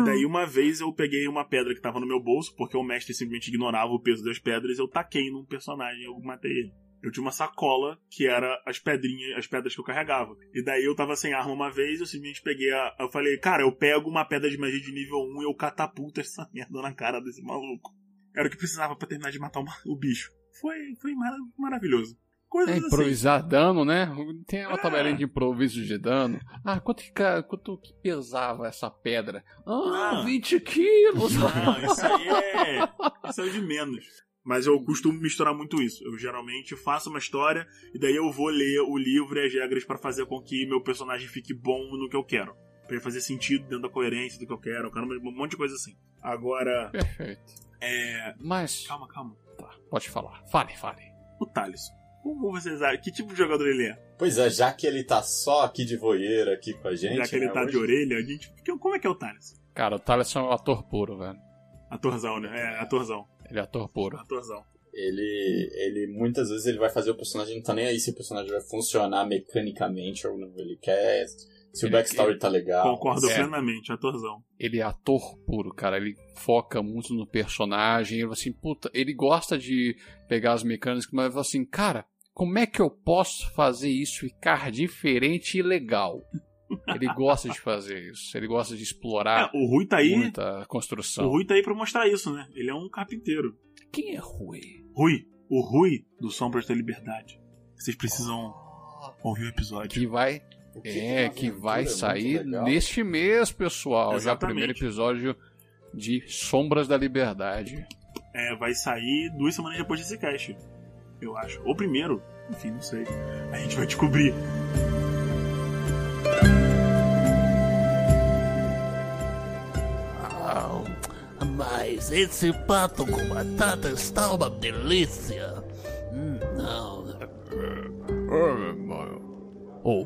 B: E daí uma vez eu peguei uma pedra que tava no meu bolso, porque o mestre simplesmente ignorava o peso das pedras, eu taquei num personagem e eu matei ele. Eu tinha uma sacola que era as pedrinhas, as pedras que eu carregava. E daí eu tava sem arma uma vez, eu simplesmente peguei a. Eu falei, cara, eu pego uma pedra de magia de nível 1 e eu catapulto essa merda na cara desse maluco. Era o que precisava pra terminar de matar o, ma- o bicho. Foi, foi mara- maravilhoso. Coisas
A: É
B: assim.
A: improvisar dano, né? Tem uma tabelinha de improviso de dano. Ah, quanto que, quanto que pesava essa pedra? Ah,
B: Ah.
A: 20 quilos!
B: Não, isso aí é. Isso é de menos. Mas eu costumo misturar muito isso. Eu geralmente faço uma história e daí eu vou ler o livro e as regras pra fazer com que meu personagem fique bom no que eu quero. Pra ele fazer sentido dentro da coerência do que eu quero. Eu quero um monte de coisa assim. Agora,
A: Perfeito.
B: é.
A: Mas,
B: Calma, calma.
A: tá, pode falar. Fale, fale.
B: O Thales. Como vocês acham? Que tipo de jogador ele é?
C: Pois é, já que ele tá só aqui de voeira aqui com a gente.
B: Já que ele
C: né,
B: tá
C: hoje-
B: de orelha, a gente. Como é que é o Thales?
A: Cara, o Thales é um ator puro, velho.
B: Atorzão, né? É, atorzão.
A: Ele é ator puro.
B: Atorzão.
C: Ele, ele muitas vezes ele vai fazer o personagem, não tá nem aí se o personagem vai funcionar mecanicamente ou não. Ele quer. Se o
A: Ele-
C: backstory tá legal.
B: Concordo
A: é.
B: plenamente, atorzão.
A: Ele é ator puro, cara. Ele foca muito no personagem. Ele assim, puta, ele gosta de pegar as mecânicas, mas ele assim, cara, como é que eu posso fazer isso ficar diferente e legal? Ele gosta de fazer isso. Ele gosta de
B: É,
A: explorar
B: o Rui tá aí.
A: muita
B: O
A: construção.
B: Rui tá aí pra mostrar isso, né? Ele é um carpinteiro.
A: Quem é Rui?
B: Rui, o Rui do Sombras da Liberdade. Vocês precisam ouvir o episódio.
A: Que vai
C: O que
A: É, que
C: uma
A: vai sair neste mês, pessoal. Já o
B: Exatamente.
A: primeiro episódio de Sombras da Liberdade.
B: É, vai sair duas semanas depois desse cast. Eu acho. Ou primeiro. Enfim, não sei. A gente vai descobrir.
E: Ah, mas esse pato com batata está uma delícia. Hum, não. Oh,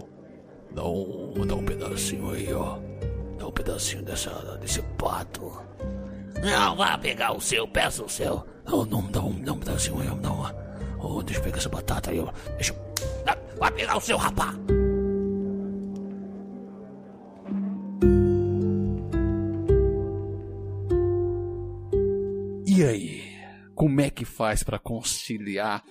E: dá um, dá um pedacinho aí, ó. Dá um pedacinho dessa, desse pato. Não, vá pegar o seu, peça o seu. Não, não, dá um, dá um pedacinho aí, ó, não. Oh, deixa eu pegar essa batata aí, ó. Deixa eu... Ah, Vai pegar o seu, rapá.
A: E aí? Como é que faz pra conciliar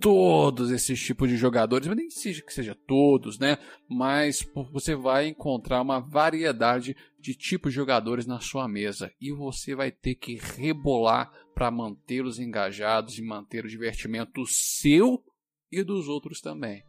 A: todos esses tipos de jogadores? Mas nem seja que seja todos, né? Mas você vai encontrar uma variedade de tipos de jogadores na sua mesa e você vai ter que rebolar para mantê-los engajados e manter o divertimento seu e dos outros também.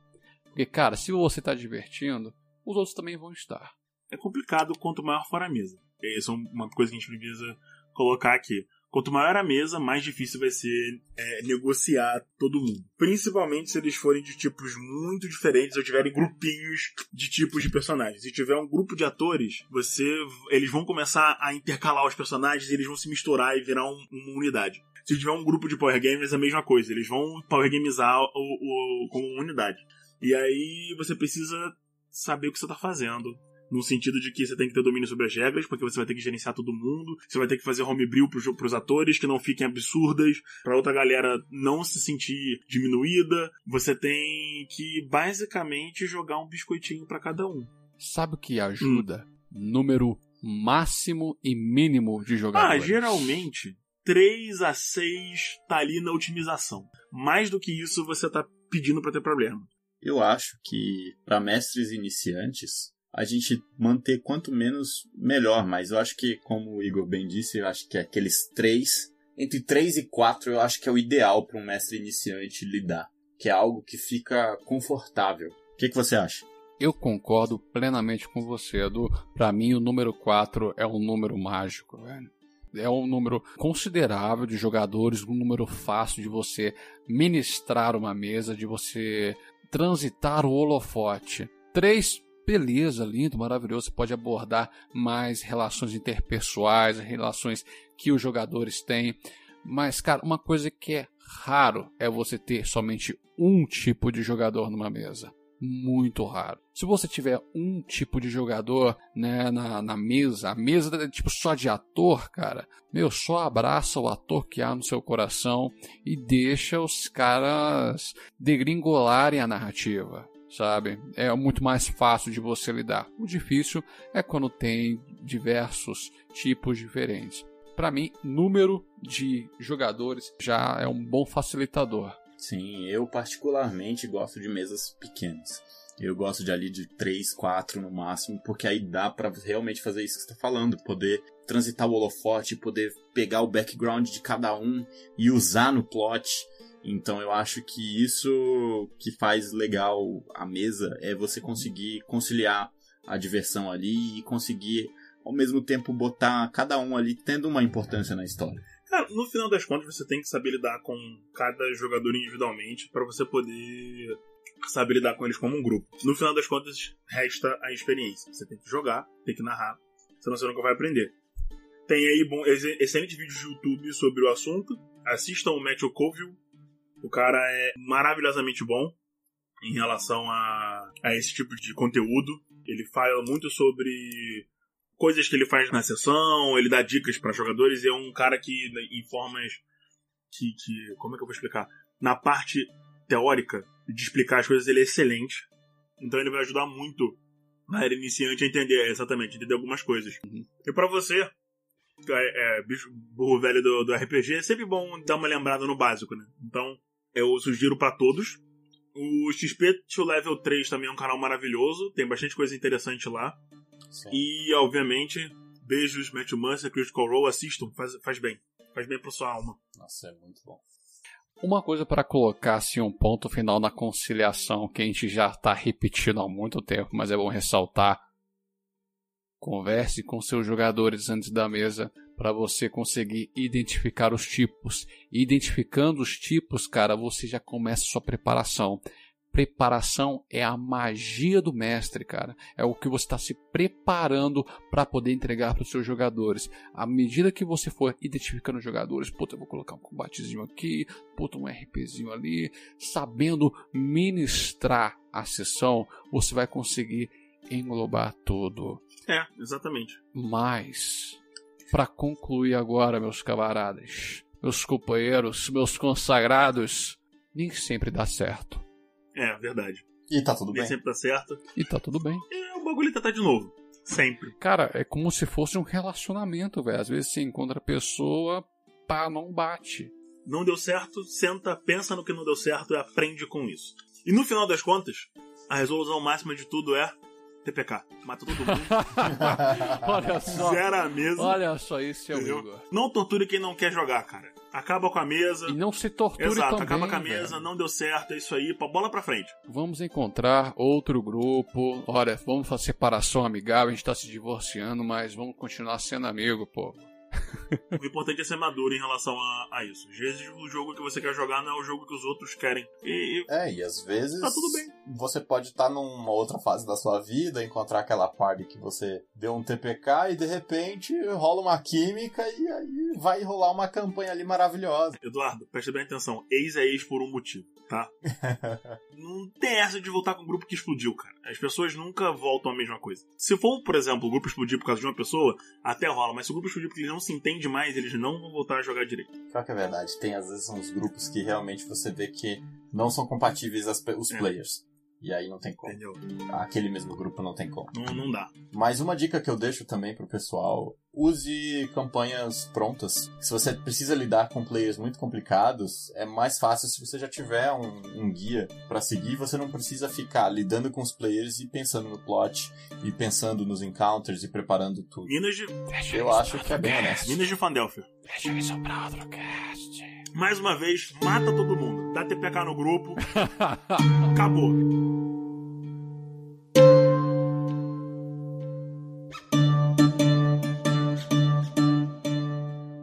A: Porque, cara, se você está divertindo, os outros também vão estar.
B: É complicado quanto maior for a mesa. Isso é uma coisa que a gente precisa colocar aqui. Quanto maior a mesa, mais difícil vai ser é, negociar todo mundo. Principalmente se eles forem de tipos muito diferentes ou tiverem grupinhos de tipos de personagens. Se tiver um grupo de atores, você, eles vão começar a intercalar os personagens e eles vão se misturar e virar um- uma unidade. Se tiver um grupo de Power Gamers, é a mesma coisa. Eles vão Power Gamizar o, o, como unidade. E aí você precisa saber o que você tá fazendo. No sentido de que você tem que ter domínio sobre as regras, porque você vai ter que gerenciar todo mundo, você vai ter que fazer homebrew pros, pros atores que não fiquem absurdas, pra outra galera não se sentir diminuída. Você tem que basicamente jogar um biscoitinho para cada um.
A: Sabe o que ajuda? Hum. Número máximo e mínimo de jogadores.
B: Ah, geralmente 3 a 6 tá ali na otimização. Mais do que isso você tá pedindo para ter problema.
C: Eu acho que para mestres iniciantes a gente manter quanto menos melhor, mas eu acho que como o Igor bem disse, eu acho que aqueles 3 entre 3 e 4 eu acho que é o ideal para um mestre iniciante lidar, que é algo que fica confortável. O que, que você acha?
A: Eu concordo plenamente com você, Edu. Para mim, o número 4 é um número mágico, velho. É um número considerável de jogadores, um número fácil de você ministrar uma mesa, de você transitar o holofote. Três, beleza, lindo, maravilhoso. Você pode abordar mais relações interpessoais, relações que os jogadores têm. Mas, cara, uma coisa que é raro é você ter somente um tipo de jogador numa mesa muito raro. Se você tiver um tipo de jogador né, na, na mesa, a mesa é tipo só de ator, cara, meu, só abraça o ator que há no seu coração e deixa os caras degringolarem a narrativa. Sabe? É muito mais fácil de você lidar. O difícil é quando tem diversos tipos diferentes. Para mim, número de jogadores já é um bom facilitador.
C: Sim, eu particularmente gosto de mesas pequenas. Eu gosto de ali de 3, 4 no máximo, porque aí dá para realmente fazer isso que você tá falando, poder transitar o holofote, poder pegar o background de cada um e usar no plot. Então eu acho que isso que faz legal a mesa é você conseguir conciliar a diversão ali e conseguir ao mesmo tempo botar cada um ali tendo uma importância na história.
B: Cara, no final das contas, você tem que saber lidar com cada jogador individualmente para você poder saber lidar com eles como um grupo. No final das contas, resta a experiência. Você tem que jogar, tem que narrar, senão você nunca vai aprender. Tem aí bom, excelentes vídeos de YouTube sobre o assunto. Assistam o Matthew Colville. O cara é maravilhosamente bom em relação a, a esse tipo de conteúdo. Ele fala muito sobre coisas que ele faz na sessão, ele dá dicas para jogadores e é um cara que, em formas que, que. Como é que eu vou explicar? Na parte teórica de explicar as coisas, ele é excelente. Então ele vai ajudar muito na era iniciante a entender, exatamente, entender algumas coisas. Uhum. E para você, é, é, bicho burro velho do, do RPG, é sempre bom dar uma lembrada no básico, né? Então, eu sugiro para todos. O XP to Level 3 também é um canal maravilhoso, tem bastante coisa interessante lá. Sim. E, obviamente, beijos, Matthew Mercer, Critical Role, assistam, faz, faz bem. Faz bem pra sua alma.
C: Nossa, é muito bom.
A: Uma coisa para colocar assim um ponto final na conciliação que a gente já está repetindo há muito tempo, mas é bom ressaltar. Converse com seus jogadores antes da mesa para você conseguir identificar os tipos. Identificando os tipos, cara, você já começa a sua preparação preparação é a magia do mestre, cara. É o que você está se preparando para poder entregar para os seus jogadores. À medida que você for identificando os jogadores, puta, eu vou colocar um combatezinho aqui, puta, um RPzinho ali, sabendo ministrar a sessão, você vai conseguir englobar tudo.
B: É, exatamente.
A: Mas, para concluir agora, meus camaradas, meus companheiros, meus consagrados, nem sempre dá certo.
B: É, verdade.
C: E tá tudo
B: Nem
C: bem.
B: sempre tá certo.
A: E tá tudo bem.
B: E o bagulho tá, tá de novo. Sempre.
A: Cara, é como se fosse um relacionamento, velho. Às vezes você encontra a pessoa, pá, não bate.
B: Não deu certo, senta, pensa no que não deu certo e aprende com isso. E no final das contas, a resolução máxima de tudo é TPK. Mata todo mundo.
A: Olha só.
B: Zera a mesa.
A: Olha só, isso é o? Igor.
B: Não torture quem não quer jogar, cara. Acaba com a mesa.
A: E não se torture
B: Exato,
A: também,
B: acaba com a mesa,
A: velho.
B: não deu certo, é isso aí, bola pra frente.
A: Vamos encontrar outro grupo. Olha, vamos fazer separação amigável. A gente tá se divorciando, mas vamos continuar sendo amigo, pô.
B: O importante é ser maduro em relação a, a isso. Às vezes o jogo que você quer jogar não é o jogo que os outros querem. E, e
C: É, e às vezes
B: Tá tudo bem.
C: você pode estar numa outra fase da sua vida, encontrar aquela party que você deu um TPK e de repente rola uma química e aí vai rolar uma campanha ali maravilhosa.
B: Eduardo, preste bem atenção. Ex é ex por um motivo, tá? não tem essa de voltar com um grupo que explodiu, cara. As pessoas nunca voltam a mesma coisa. Se for, por exemplo, o grupo explodir por causa de uma pessoa, até rola. Mas se o grupo explodir porque eles não se entendem mais, eles não vão voltar a jogar direito.
C: Pior que é verdade, tem às vezes uns grupos que realmente você vê que não são compatíveis as os
B: É.
C: players. E aí não tem como.
B: Entendeu?
C: Aquele mesmo grupo não tem como.
B: Não, não dá.
C: Mas uma dica que eu deixo também pro pessoal, use campanhas prontas. Se você precisa lidar com players muito complicados, é mais fácil se você já tiver um, um guia pra seguir, você não precisa ficar lidando com os players e pensando no plot, e pensando nos encounters e preparando tudo.
B: Minas de,
C: Eu acho que é bem honesto.
B: Minas de Fandelphi.
E: Deixa outro cast.
B: Mais uma vez, mata todo mundo. Dá TPK no grupo. Acabou.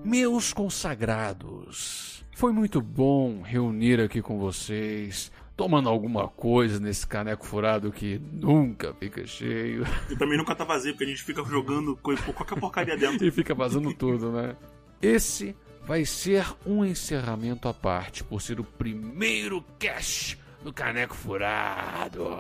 A: Meus consagrados, foi muito bom reunir aqui com vocês, tomando alguma coisa nesse caneco furado que nunca fica cheio
B: E também nunca tá vazio, porque a gente fica jogando qualquer porcaria dentro.
A: e fica vazando tudo, né? Esse vai ser um encerramento à parte, por ser o primeiro cast do caneco furado.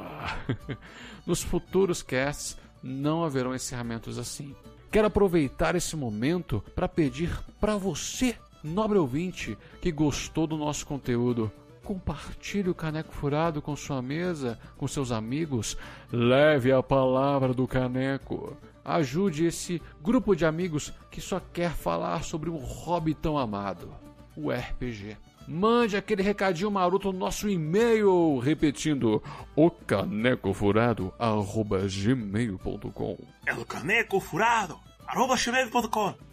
A: Nos futuros casts não haverão encerramentos assim. Quero aproveitar esse momento para pedir para você, nobre ouvinte, que gostou do nosso conteúdo, compartilhe o Caneco Furado com sua mesa, com seus amigos, leve a palavra do Caneco. Ajude esse grupo de amigos que só quer falar sobre um hobby tão amado, o RPG. Mande aquele recadinho maroto no nosso e-mail, repetindo o canecofurado@gmail.com.
B: É o caneco furado. Arroba.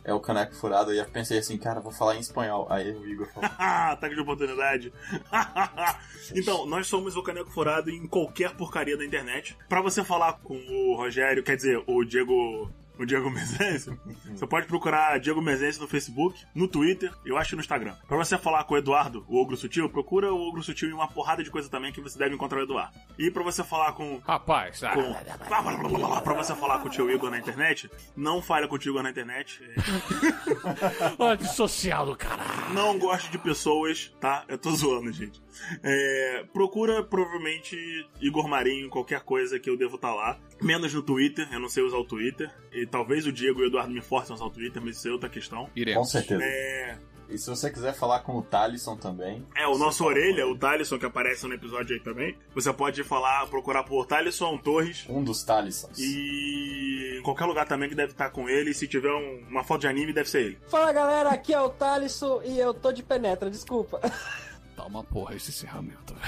C: É o caneco furado, e eu pensei assim, cara, vou falar em espanhol. Aí o Igor falou.
B: Ataque de oportunidade. então, nós somos o Caneco Furado em qualquer porcaria da internet. Pra você falar com o Rogério, quer dizer, o Diego. O Diego Mezense, você pode procurar Diego Mezense no Facebook, no Twitter, eu acho no Instagram. Pra você falar com o Eduardo, o Ogro Sutil, procura o Ogro Sutil em uma porrada de coisa também que você deve encontrar o Eduardo. E pra você falar com
A: Rapaz, ah,
B: com... Pra você falar com o tio Igor na internet, não fale com o tio Igor na internet. É,
E: Olha que social do caralho.
B: Não gosto de pessoas, tá? Eu tô zoando, gente. É, procura provavelmente Igor Marinho qualquer coisa que eu devo estar lá. Menos no Twitter, eu não sei usar o Twitter. E talvez o Diego e o Eduardo me forcem a usar o Twitter, mas isso é outra questão.
C: Com
A: iremos.
C: certeza.
B: É,
C: E se você quiser falar com o Talisson também.
B: é o nosso
C: com
B: orelha, o Talisson, que aparece no episódio aí também. Você pode falar, procurar por Talisson Torres.
C: Um dos Talissons.
B: E em qualquer lugar também que deve estar com ele. Se tiver um- uma foto de anime, deve ser ele.
F: Fala galera, aqui é o Thalisson e eu tô de penetra, desculpa.
A: Tá uma porra esse encerramento.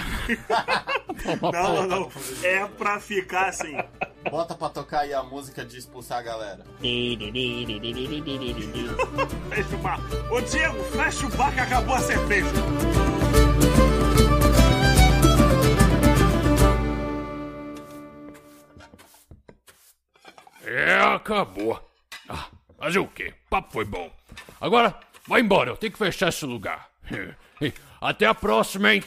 B: Não, não, não. É pra ficar assim.
C: Bota pra tocar aí a música de expulsar a galera.
B: Fecha o bar. Ô Diego, fecha o bar que acabou a cerveja.
E: É, acabou. Ah, fazer o quê? O papo foi bom. Agora, vai embora, eu tenho que fechar esse lugar. Até a próxima, hein?